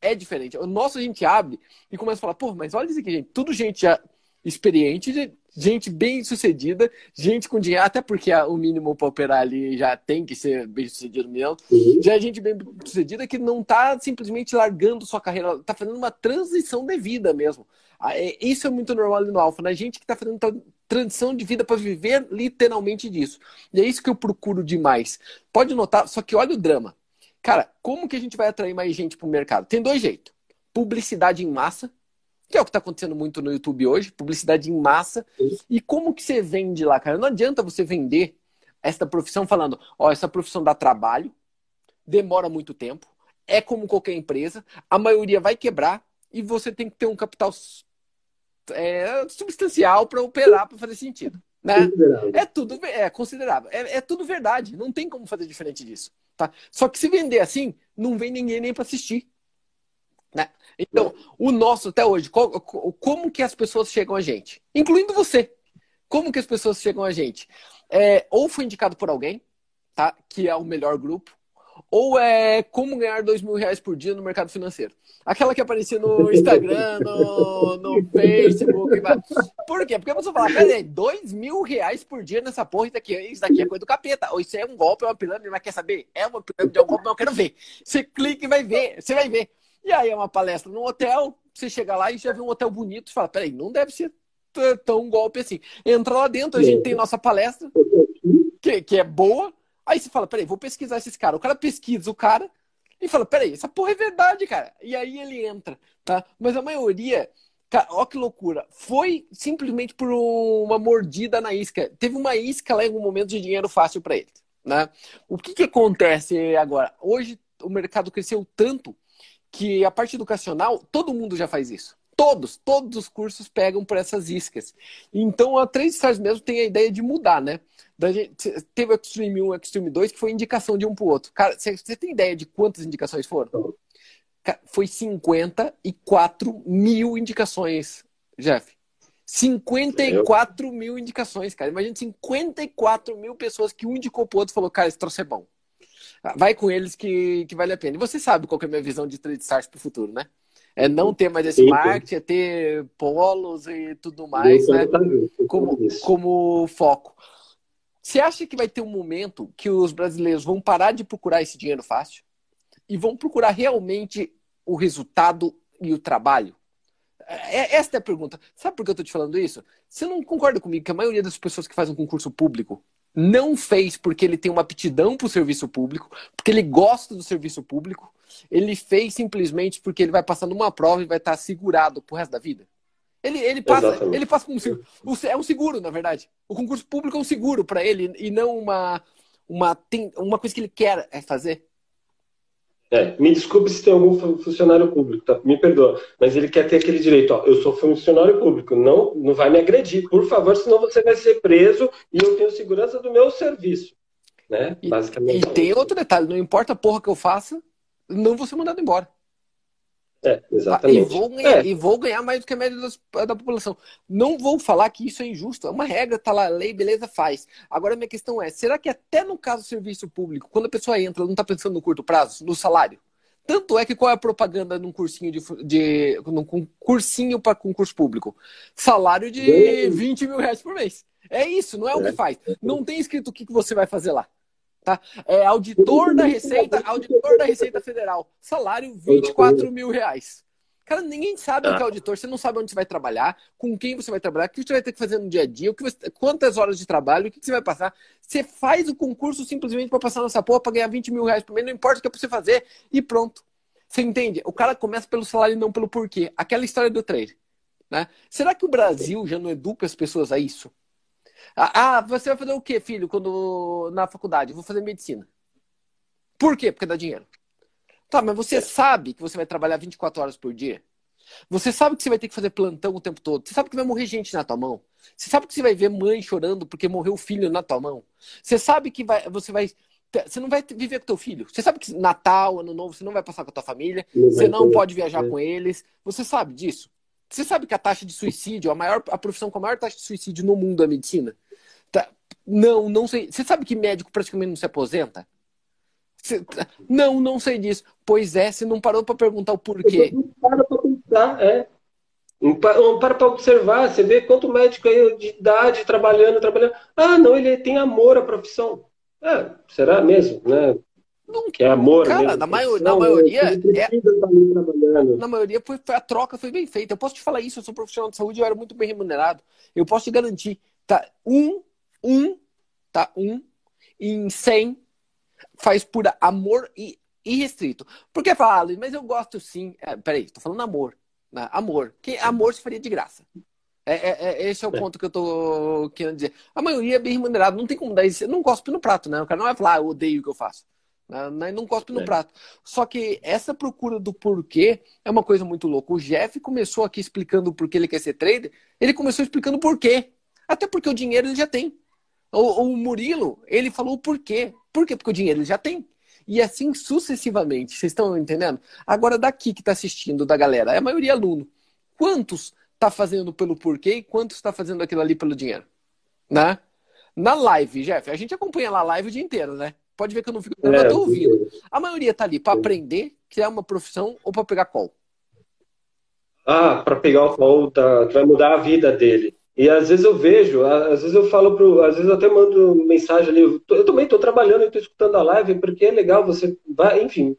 é diferente. O nosso a gente abre e começa a falar, pô, mas olha isso aqui, gente. Tudo gente já experiente, gente bem sucedida, gente com dinheiro, até porque o mínimo para operar ali já tem que ser bem sucedido mesmo. Uhum. Já é gente bem sucedida que não está simplesmente largando sua carreira, está fazendo uma transição de vida mesmo. Ah, é, isso é muito normal ali no Alfa, né? Gente que está fazendo transição de vida para viver literalmente disso. E é isso que eu procuro demais. Pode notar, só que olha o drama. Cara, como que a gente vai atrair mais gente para o mercado? Tem dois jeitos. Publicidade em massa, que é o que está acontecendo muito no YouTube hoje, publicidade em massa. E como que você vende lá, cara? Não adianta você vender esta profissão falando, ó, essa profissão dá trabalho, demora muito tempo, é como qualquer empresa, a maioria vai quebrar e você tem que ter um capital é, substancial para operar, para fazer sentido. Né? É tudo é considerável. É, é, tudo verdade. Não tem como fazer diferente disso. Tá? Só que se vender assim, não vem ninguém nem para assistir. Então, o nosso até hoje, como que as pessoas chegam a gente? Incluindo você. Como que as pessoas chegam a gente? É, ou foi indicado por alguém, tá? Que é o melhor grupo, ou é como ganhar dois mil reais por dia no mercado financeiro. Aquela que aparecia no Instagram, no, no Facebook. Por quê? Porque a pessoa fala, cadê? Dois mil reais por dia nessa porra, isso daqui, isso daqui é coisa do capeta. Ou isso é um golpe, é uma pirâmide, mas quer saber? É uma pirâmide, é um golpe, mas eu quero ver. Você clica e vai ver, você vai ver. E aí é uma palestra num hotel, você chega lá e já vê um hotel bonito e fala, peraí, não deve ser tão golpe assim. Entra lá dentro, a gente tem nossa palestra, que, que é boa, Aí você fala, peraí, vou pesquisar esses caras. O cara pesquisa o cara e fala, peraí, essa porra é verdade, cara. E aí ele entra, tá? Mas a maioria, cara, ó que loucura, foi simplesmente por uma mordida na isca. Teve uma isca lá em algum momento de dinheiro fácil para ele, né? O que que acontece agora? Hoje o mercado cresceu tanto que a parte educacional, todo mundo já faz isso. Todos, todos os cursos pegam por essas iscas. Então a Três Stars mesmo tem a ideia de mudar, né? Gente, teve o Extreme 1 e o Extreme 2, que foi indicação de um pro outro. Cara, você tem ideia de quantas indicações foram? Foi 54 mil indicações, Jeff. 54 Eu... mil indicações, cara. Imagina 54 mil pessoas que um indicou pro outro e falou, cara, esse troço é bom. Vai com eles que, que vale a pena. E você sabe qual é a minha visão de trade stars pro futuro, né? É não ter mais esse marketing, é ter polos e tudo mais, né? Como, como foco. Você acha que vai ter um momento que os brasileiros vão parar de procurar esse dinheiro fácil e vão procurar realmente o resultado e o trabalho? É, esta é a pergunta. Sabe por que eu estou te falando isso? Você não concorda comigo que a maioria das pessoas que fazem um concurso público não fez porque ele tem uma aptidão para o serviço público, porque ele gosta do serviço público, ele fez simplesmente porque ele vai passar numa prova e vai estar segurado pro resto da vida. Ele, ele passa, ele passa com um seguro. É um seguro, na verdade. O concurso público é um seguro para ele e não uma, uma, tem, uma coisa que ele quer é fazer. É, me desculpe se tem algum funcionário público, tá? me perdoa, mas ele quer ter aquele direito, ó, eu sou funcionário público, não, não vai me agredir, por favor, senão você vai ser preso e eu tenho segurança do meu serviço. Né? E, Basicamente. E tem outro detalhe, não importa a porra que eu faça, não vou ser mandado embora. É, exatamente. E vou, ganhar, é. e vou ganhar mais do que a média das, da população. Não vou falar que isso é injusto. É uma regra, tá lá, lei, beleza, faz. Agora, minha questão é: será que até no caso do serviço público, quando a pessoa entra, não está pensando no curto prazo, no salário? Tanto é que qual é a propaganda num cursinho de, de num cursinho para concurso público? Salário de 20 mil reais por mês. É isso, não é, é. o que faz. Não tem escrito o que, que você vai fazer lá. Tá? É auditor da Receita, auditor da Receita Federal. Salário 24 mil reais. Cara, ninguém sabe o que é auditor. Você não sabe onde você vai trabalhar, com quem você vai trabalhar, o que você vai ter que fazer no dia a dia, o que você, quantas horas de trabalho, o que você vai passar. Você faz o concurso simplesmente para passar nessa porra, para ganhar 20 mil reais por mês, não importa o que é pra você fazer, e pronto. Você entende? O cara começa pelo salário e não pelo porquê. Aquela história do trade. Né? Será que o Brasil já não educa as pessoas a isso? Ah, ah, você vai fazer o quê, filho, quando na faculdade? Vou fazer medicina. Por quê? Porque dá dinheiro. Tá, mas você sabe que você vai trabalhar 24 horas por dia? Você sabe que você vai ter que fazer plantão o tempo todo. Você sabe que vai morrer gente na tua mão. Você sabe que você vai ver mãe chorando porque morreu o filho na tua mão. Você sabe que vai, você vai. Você não vai viver com teu filho. Você sabe que Natal, Ano Novo, você não vai passar com a tua família. Você não pode viajar com eles. Você sabe disso. Você sabe que a taxa de suicídio, a maior a profissão com a maior taxa de suicídio no mundo é a medicina? Tá. Não, não sei. Você sabe que médico praticamente não se aposenta? Você... Não, não sei disso. Pois é, você não parou para perguntar o porquê. Não para para pensar, é. Não para para observar. Você vê quanto médico aí de idade trabalhando, trabalhando. Ah, não, ele tem amor à profissão. É, será mesmo, né? Não, é amor. Cara, mesmo, na, maior, na maioria. É, na maioria foi, a troca foi bem feita. Eu posso te falar isso, eu sou profissional de saúde, eu era muito bem remunerado. Eu posso te garantir. Tá, um um, tá? Um em 100 faz por amor e irrestrito. Por que fala, ah, mas eu gosto sim. É, peraí, tô falando amor. Né? Amor. Que amor se faria de graça. É, é, é, esse é o é. ponto que eu tô querendo dizer. A maioria é bem remunerado, não tem como dar isso. Não cospe no prato, né? O cara não vai falar, ah, eu odeio o que eu faço. Né? Não cospe no é. prato. Só que essa procura do porquê é uma coisa muito louca. O Jeff começou aqui explicando o porquê ele quer ser trader. Ele começou explicando o porquê. Até porque o dinheiro ele já tem. O, o Murilo, ele falou por quê. Por quê? Porque o dinheiro ele já tem. E assim sucessivamente. Vocês estão entendendo? Agora, daqui que está assistindo, da galera, é a maioria aluno. Quantos está fazendo pelo porquê e quantos está fazendo aquilo ali pelo dinheiro? Né? Na live, Jeff, a gente acompanha lá a live o dia inteiro, né? Pode ver que eu não fico. Eu é, tô ouvindo. A maioria tá ali para aprender, criar uma profissão ou para pegar call. Ah, para pegar o call tá, vai mudar a vida dele. E às vezes eu vejo, às vezes eu falo pro, às vezes eu até mando mensagem ali, eu, eu também estou trabalhando e estou escutando a live, porque é legal, você vai, enfim,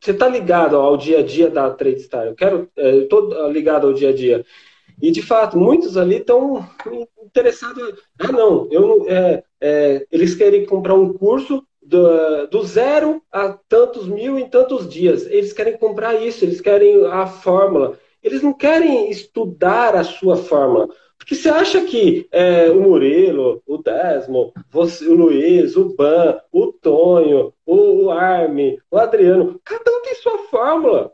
você está ligado ao dia a dia da Trade Star. Eu quero, estou é, ligado ao dia a dia. E de fato, muitos ali estão interessados. Ah, não, eu é, é, eles querem comprar um curso do, do, zero a tantos mil em tantos dias. Eles querem comprar isso, eles querem a fórmula. Eles não querem estudar a sua fórmula. Porque você acha que é, o Murilo, o Desmo, você, o Luiz, o Ban, o Tonho, o, o Arme, o Adriano, cada um tem sua fórmula.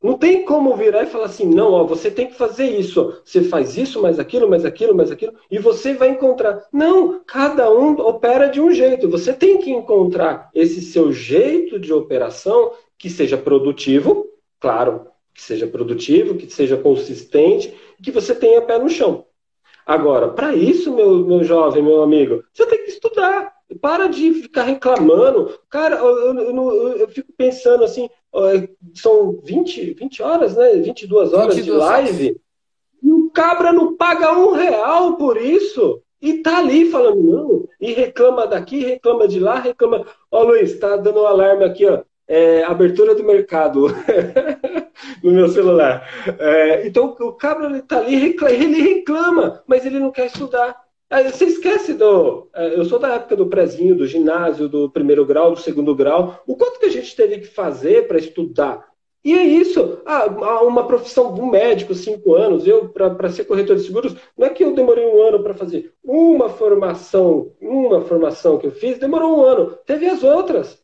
Não tem como virar e falar assim, não, ó, você tem que fazer isso. Você faz isso, mais aquilo, mais aquilo, mais aquilo, e você vai encontrar. Não, cada um opera de um jeito. Você tem que encontrar esse seu jeito de operação que seja produtivo, claro, que seja produtivo, que seja consistente, que você tenha pé no chão. Agora, para isso, meu, meu jovem, meu amigo, você tem que estudar. Para de ficar reclamando. Cara, eu, eu, eu, fico pensando assim, são 20, 20 horas, né? 22 horas 22 de live. Horas. E o cabra não paga um real por isso. E tá ali falando, não, e reclama daqui, reclama de lá, reclama. Ó, Luiz, tá dando um alarme aqui, ó. É, abertura do mercado no meu celular. É, então o cabra ele tá ali, ele reclama, mas ele não quer estudar. Aí você esquece do. É, eu sou da época do prezinho, do ginásio, do primeiro grau, do segundo grau. O quanto que a gente teve que fazer para estudar? E é isso. Ah, uma profissão do médico, cinco anos. Eu, para ser corretor de seguros, não é que eu demorei um ano para fazer. Uma formação, uma formação que eu fiz, demorou um ano. Teve as outras.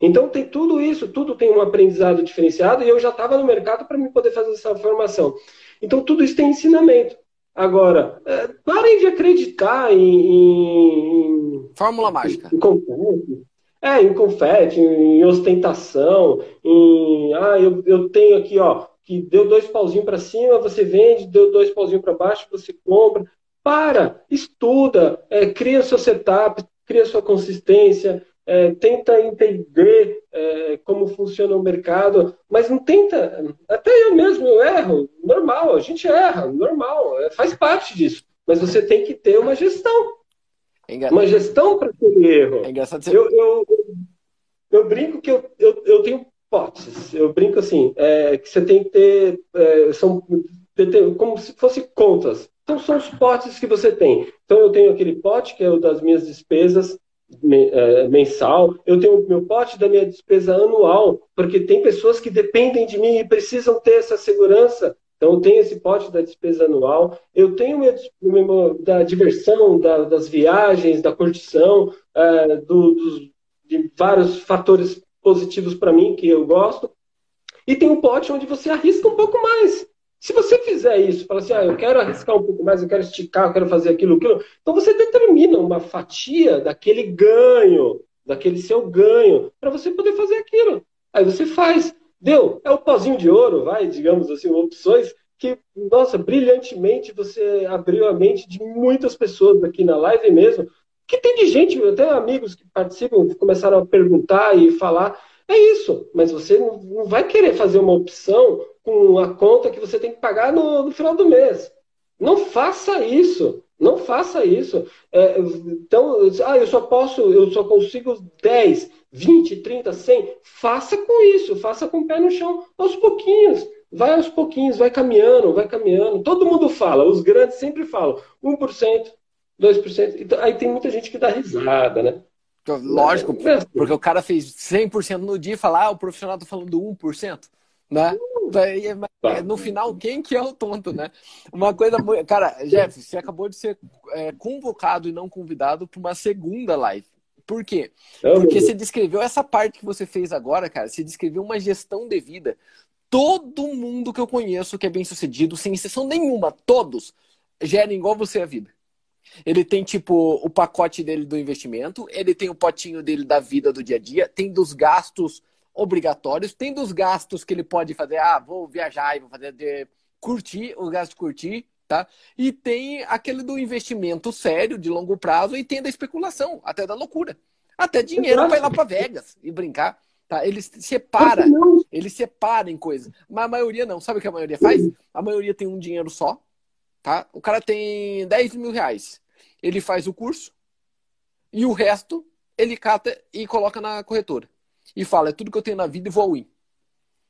Então tem tudo isso, tudo tem um aprendizado diferenciado e eu já estava no mercado para me poder fazer essa formação. Então tudo isso tem ensinamento. Agora, é, parem de acreditar em, em fórmula mágica. Em, em é, em confete, em ostentação, em. Ah, eu, eu tenho aqui, ó, que deu dois pauzinhos para cima, você vende, deu dois pauzinhos para baixo, você compra. Para, estuda, é, cria seu setup, cria sua consistência, é, tenta entender é, como funciona o mercado, mas não tenta. Até eu mesmo eu erro, normal, a gente erra, normal, é, faz parte disso. Mas você tem que ter uma gestão. É uma gestão para aquele erro. É engraçado você... eu, eu, eu brinco que eu, eu, eu tenho potes. Eu brinco assim, é, que você tem que ter. São como se fossem contas. Então, são os potes que você tem. Então, eu tenho aquele pote que é o das minhas despesas mensal, eu tenho meu pote da minha despesa anual, porque tem pessoas que dependem de mim e precisam ter essa segurança então, eu tenho esse pote da despesa anual, eu tenho meu, da diversão, da, das viagens, da curtição, é, do, dos, de vários fatores positivos para mim que eu gosto. E tem um pote onde você arrisca um pouco mais. Se você fizer isso, fala assim, ah, eu quero arriscar um pouco mais, eu quero esticar, eu quero fazer aquilo, aquilo, então você determina uma fatia daquele ganho, daquele seu ganho, para você poder fazer aquilo. Aí você faz. Deu, é o pozinho de ouro, vai, digamos assim, opções que, nossa, brilhantemente você abriu a mente de muitas pessoas aqui na live mesmo, que tem de gente, até amigos que participam, começaram a perguntar e falar, é isso, mas você não vai querer fazer uma opção com a conta que você tem que pagar no, no final do mês. Não faça isso. Não faça isso. É, então, ah, eu só posso, eu só consigo 10, 20, 30, 100. Faça com isso, faça com o pé no chão, aos pouquinhos. Vai aos pouquinhos, vai caminhando, vai caminhando. Todo mundo fala, os grandes sempre falam 1%, 2%. Então, aí tem muita gente que dá risada, né? Lógico, é, é. porque o cara fez 100% no dia e fala, ah, o profissional tá falando 1%. Né? Tá. No final, quem que é o tonto, né? Uma coisa. Cara, Jeff, você acabou de ser é, convocado e não convidado para uma segunda live. Por quê? Porque você descreveu essa parte que você fez agora, cara. Você descreveu uma gestão de vida. Todo mundo que eu conheço que é bem sucedido, sem exceção nenhuma, todos, gerem igual você a vida. Ele tem, tipo, o pacote dele do investimento, ele tem o potinho dele da vida do dia a dia, tem dos gastos obrigatórios, tem dos gastos que ele pode fazer, ah, vou viajar e vou fazer de curtir, o gasto de curtir, tá? E tem aquele do investimento sério, de longo prazo, e tem da especulação, até da loucura. Até dinheiro para ir lá para Vegas e brincar. Tá? Ele separa, ele separa em coisas. Mas a maioria não. Sabe o que a maioria faz? A maioria tem um dinheiro só. Tá? O cara tem 10 mil reais. Ele faz o curso e o resto ele cata e coloca na corretora. E fala, é tudo que eu tenho na vida e vou ao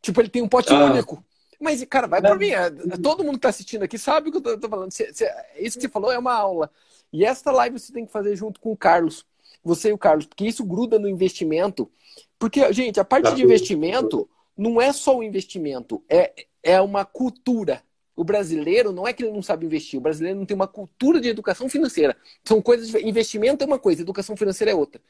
Tipo, ele tem um pote ah. único. Mas, cara, vai por mim. É, todo mundo que tá assistindo aqui sabe o que eu tô, tô falando. Cê, cê, isso que você falou é uma aula. E esta live você tem que fazer junto com o Carlos. Você e o Carlos, porque isso gruda no investimento. Porque, gente, a parte de investimento não é só o investimento, é, é uma cultura. O brasileiro não é que ele não sabe investir, o brasileiro não tem uma cultura de educação financeira. São coisas. Investimento é uma coisa, educação financeira é outra.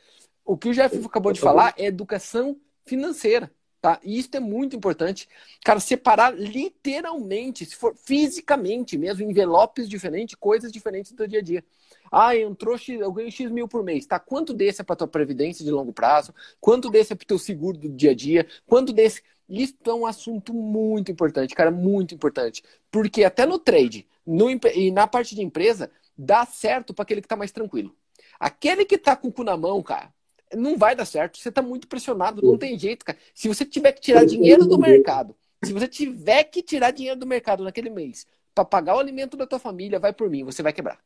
O que o Jeff acabou de falar é educação financeira. Tá? E isso é muito importante. Cara, separar literalmente, se for fisicamente mesmo, envelopes diferentes, coisas diferentes do dia a dia. Ah, entrou X, eu ganho X mil por mês. Tá? Quanto desse é para tua previdência de longo prazo? Quanto desse é para teu seguro do dia a dia? Quanto desse. Isso é um assunto muito importante, cara, muito importante. Porque até no trade, No, e na parte de empresa, dá certo para aquele que está mais tranquilo. Aquele que está com o cu na mão, cara, não vai dar certo. Você está muito pressionado, não tem jeito, cara. Se você tiver que tirar dinheiro do mercado, se você tiver que tirar dinheiro do mercado naquele mês para pagar o alimento da tua família, vai por mim, você vai quebrar.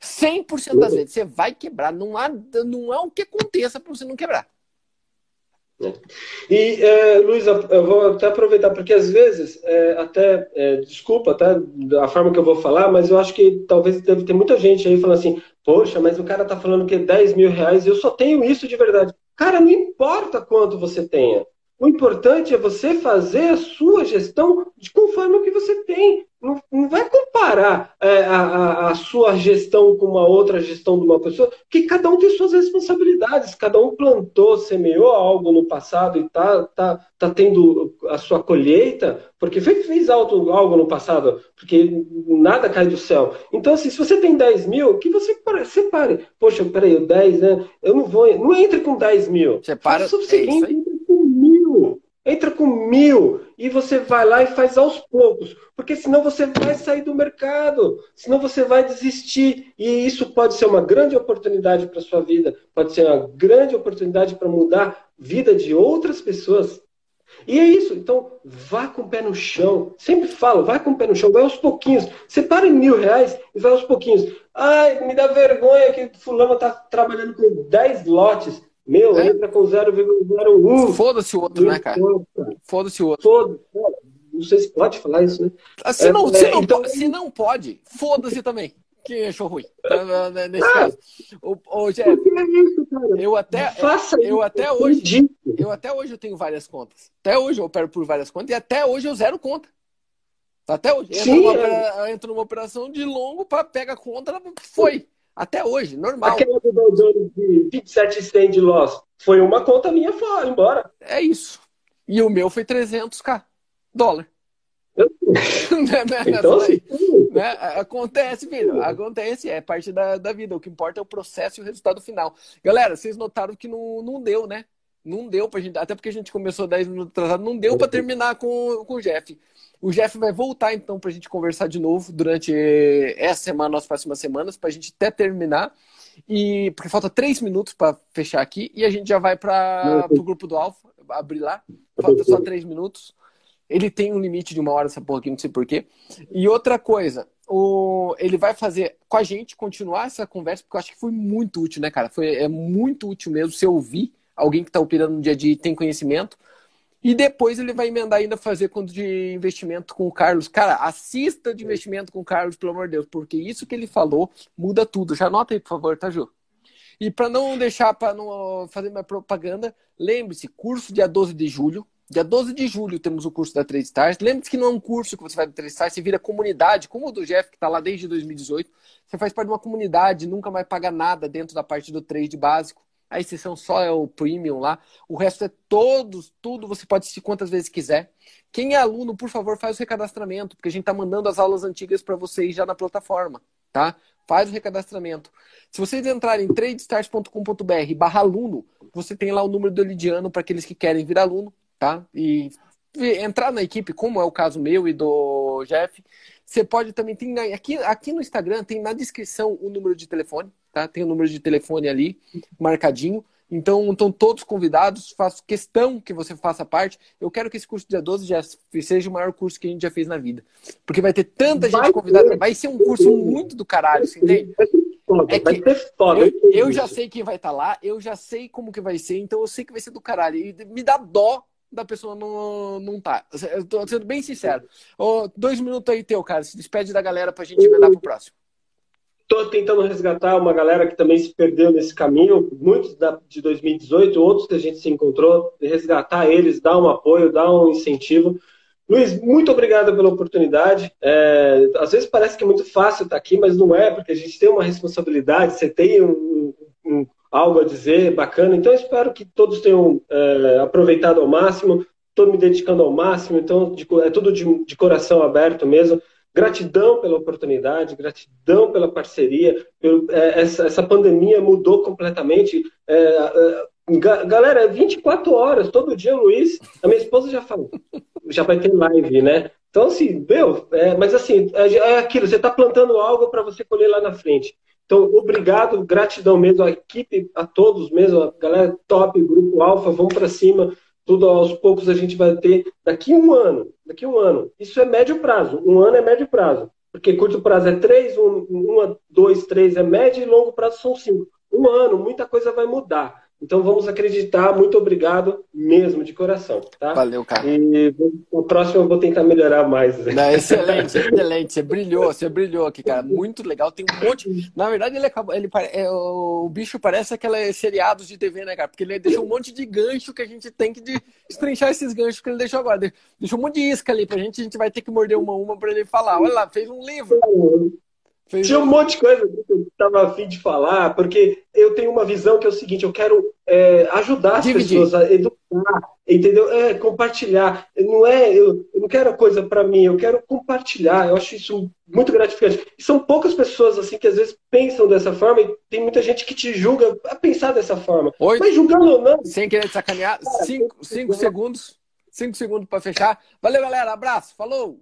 100% das vezes você vai quebrar. Não há, não há o que aconteça para você não quebrar. E, é, Luiz, eu vou até aproveitar, porque às vezes, é, até, é, desculpa até a forma que eu vou falar, mas eu acho que talvez deve ter muita gente aí falando assim, poxa, mas o cara tá falando que é 10 mil reais, eu só tenho isso de verdade. Cara, não importa quanto você tenha. O importante é você fazer a sua gestão de conforme o que você tem. Não, não vai comparar é, a, a, a, sua gestão com uma outra gestão de uma pessoa, porque cada um tem suas responsabilidades, cada um plantou, semeou algo no passado e está tá, tá tendo a sua colheita, porque fez, fez algo, algo no passado, porque nada cai do céu. Então, assim, se você tem 10 mil, que você separe. Poxa, peraí, 10, né? Eu não vou. Não entre com 10 mil. Separa. Faça o seguinte, Entra com mil e você vai lá e faz aos poucos, porque senão você vai sair do mercado, senão você vai desistir. E isso pode ser uma grande oportunidade para sua vida, pode ser uma grande oportunidade para mudar a vida de outras pessoas. E é isso. Então, vá com o pé no chão. Sempre falo, vai com o pé no chão, vai aos pouquinhos. Separe mil reais e vai aos pouquinhos. Ai, me dá vergonha que fulano está trabalhando com 10 lotes. Meu, é? entra com 0,01. Foda-se o outro, né, cara? Foda-se o outro. Foda não sei se pode falar isso, né? Ah, se, é, não, se, não, então... se não pode, foda-se também. Que achou ruim. Tá, né, nesse ah, caso. O, o Jeff, é eu até, eu até hoje, eu até hoje eu tenho várias contas. Até hoje eu opero por várias contas e até hoje eu zero conta. Até hoje. Entra, Sim, numa, é. entra numa operação de longo, para pega conta, foi. Até hoje, normal. Aquela do Jones de 27 cent de loss foi uma conta minha fora, embora. É isso. E o meu foi 300k dólar. Né, então, assim, né? Acontece, filho. Acontece, é parte da, da vida. O que importa é o processo e o resultado final. Galera, vocês notaram que não, não deu, né? Não deu pra gente, até porque a gente começou 10 minutos atrasado, não deu para terminar com, com o Jeff. O Jeff vai voltar então para a gente conversar de novo durante essa semana, nas próximas semanas, para a gente até terminar. E porque falta três minutos para fechar aqui e a gente já vai para o grupo do Alfa, abrir lá. Falta só três minutos. Ele tem um limite de uma hora essa porra aqui, não sei porquê. E outra coisa, o, ele vai fazer com a gente continuar essa conversa, porque eu acho que foi muito útil, né, cara? Foi, é muito útil mesmo você ouvir alguém que está operando no dia a dia e tem conhecimento. E depois ele vai emendar ainda fazer conto de investimento com o Carlos. Cara, assista de investimento com o Carlos, pelo amor de Deus, porque isso que ele falou muda tudo. Já anota aí, por favor, tá, Ju? E para não deixar, para não fazer minha propaganda, lembre-se, curso dia 12 de julho. Dia 12 de julho temos o curso da Trade Stars. Lembre-se que não é um curso que você vai Trade Stars, você vira comunidade, como o do Jeff, que está lá desde 2018. Você faz parte de uma comunidade, nunca vai pagar nada dentro da parte do trade básico. A exceção só é o premium lá. O resto é todos, tudo você pode assistir quantas vezes quiser. Quem é aluno, por favor, faz o recadastramento, porque a gente está mandando as aulas antigas para vocês já na plataforma, tá? Faz o recadastramento. Se vocês entrarem em tradestart.com.br barra aluno, você tem lá o número do Lidiano para aqueles que querem vir aluno, tá? E entrar na equipe, como é o caso meu e do Jeff. Você pode também, tem aqui, aqui no Instagram, tem na descrição o número de telefone, tá? Tem o número de telefone ali, marcadinho. Então, estão todos convidados. Faço questão que você faça parte. Eu quero que esse curso dia 12 já seja o maior curso que a gente já fez na vida. Porque vai ter tanta vai gente convidada. Ter. Vai ser um curso muito do caralho, você entende? É que eu, eu já sei quem vai estar tá lá, eu já sei como que vai ser, então eu sei que vai ser do caralho. E me dá dó da pessoa não, não tá. Eu tô sendo bem sincero. Oh, dois minutos aí, teu, cara. Se despede da galera pra gente emendar pro próximo. Estou tentando resgatar uma galera que também se perdeu nesse caminho, muitos da, de 2018, outros que a gente se encontrou, resgatar eles, dar um apoio, dar um incentivo. Luiz, muito obrigado pela oportunidade. É, às vezes parece que é muito fácil estar aqui, mas não é, porque a gente tem uma responsabilidade, você tem um, um, algo a dizer bacana. Então, espero que todos tenham é, aproveitado ao máximo. Estou me dedicando ao máximo, então de, é tudo de, de coração aberto mesmo. Gratidão pela oportunidade, gratidão pela parceria. Eu, é, essa, essa, pandemia mudou completamente. É, é, galera, 24 horas, todo dia, Luiz. A minha esposa já falou. já vai ter live, né? Então, assim, meu, é, mas assim, é, é aquilo, você está plantando algo para você colher lá na frente. Então, obrigado, gratidão mesmo à equipe, a todos mesmo, a galera top, grupo Alfa, vamos para cima. Tudo aos poucos a gente vai ter daqui um ano. Daqui um ano. Isso é médio prazo. Um ano é médio prazo. Porque curto prazo é três, um, uma, dois, três é médio e longo prazo são cinco. Um ano, muita coisa vai mudar. Então vamos acreditar. Muito obrigado mesmo, de coração. Tá? Valeu, cara. E o próximo eu vou tentar melhorar mais. Não, excelente, excelente. Você brilhou, você brilhou aqui, cara. Muito legal. Tem um monte. Na verdade, ele acabou. Ele, é, o bicho parece aqueles seriados de TV, né, cara? Porque ele deixou um monte de gancho que a gente tem que destrinchar esses ganchos que ele deixou agora. Deixou um monte de isca ali pra gente, a gente vai ter que morder uma a uma pra ele falar. Olha lá, fez um livro. Fez Tinha um monte de coisa que eu estava afim de falar, porque eu tenho uma visão que é o seguinte: eu quero é, ajudar as Dividir. pessoas a educar, entendeu? É, compartilhar. Não é, eu, eu não quero coisa para mim, eu quero compartilhar. Eu acho isso muito gratificante. E são poucas pessoas assim que às vezes pensam dessa forma e tem muita gente que te julga a pensar dessa forma. Oi? Mas julgando ou não. Sem querer sacanear, cinco, cinco segundos. Cinco segundos para fechar. Valeu, galera. Abraço. Falou!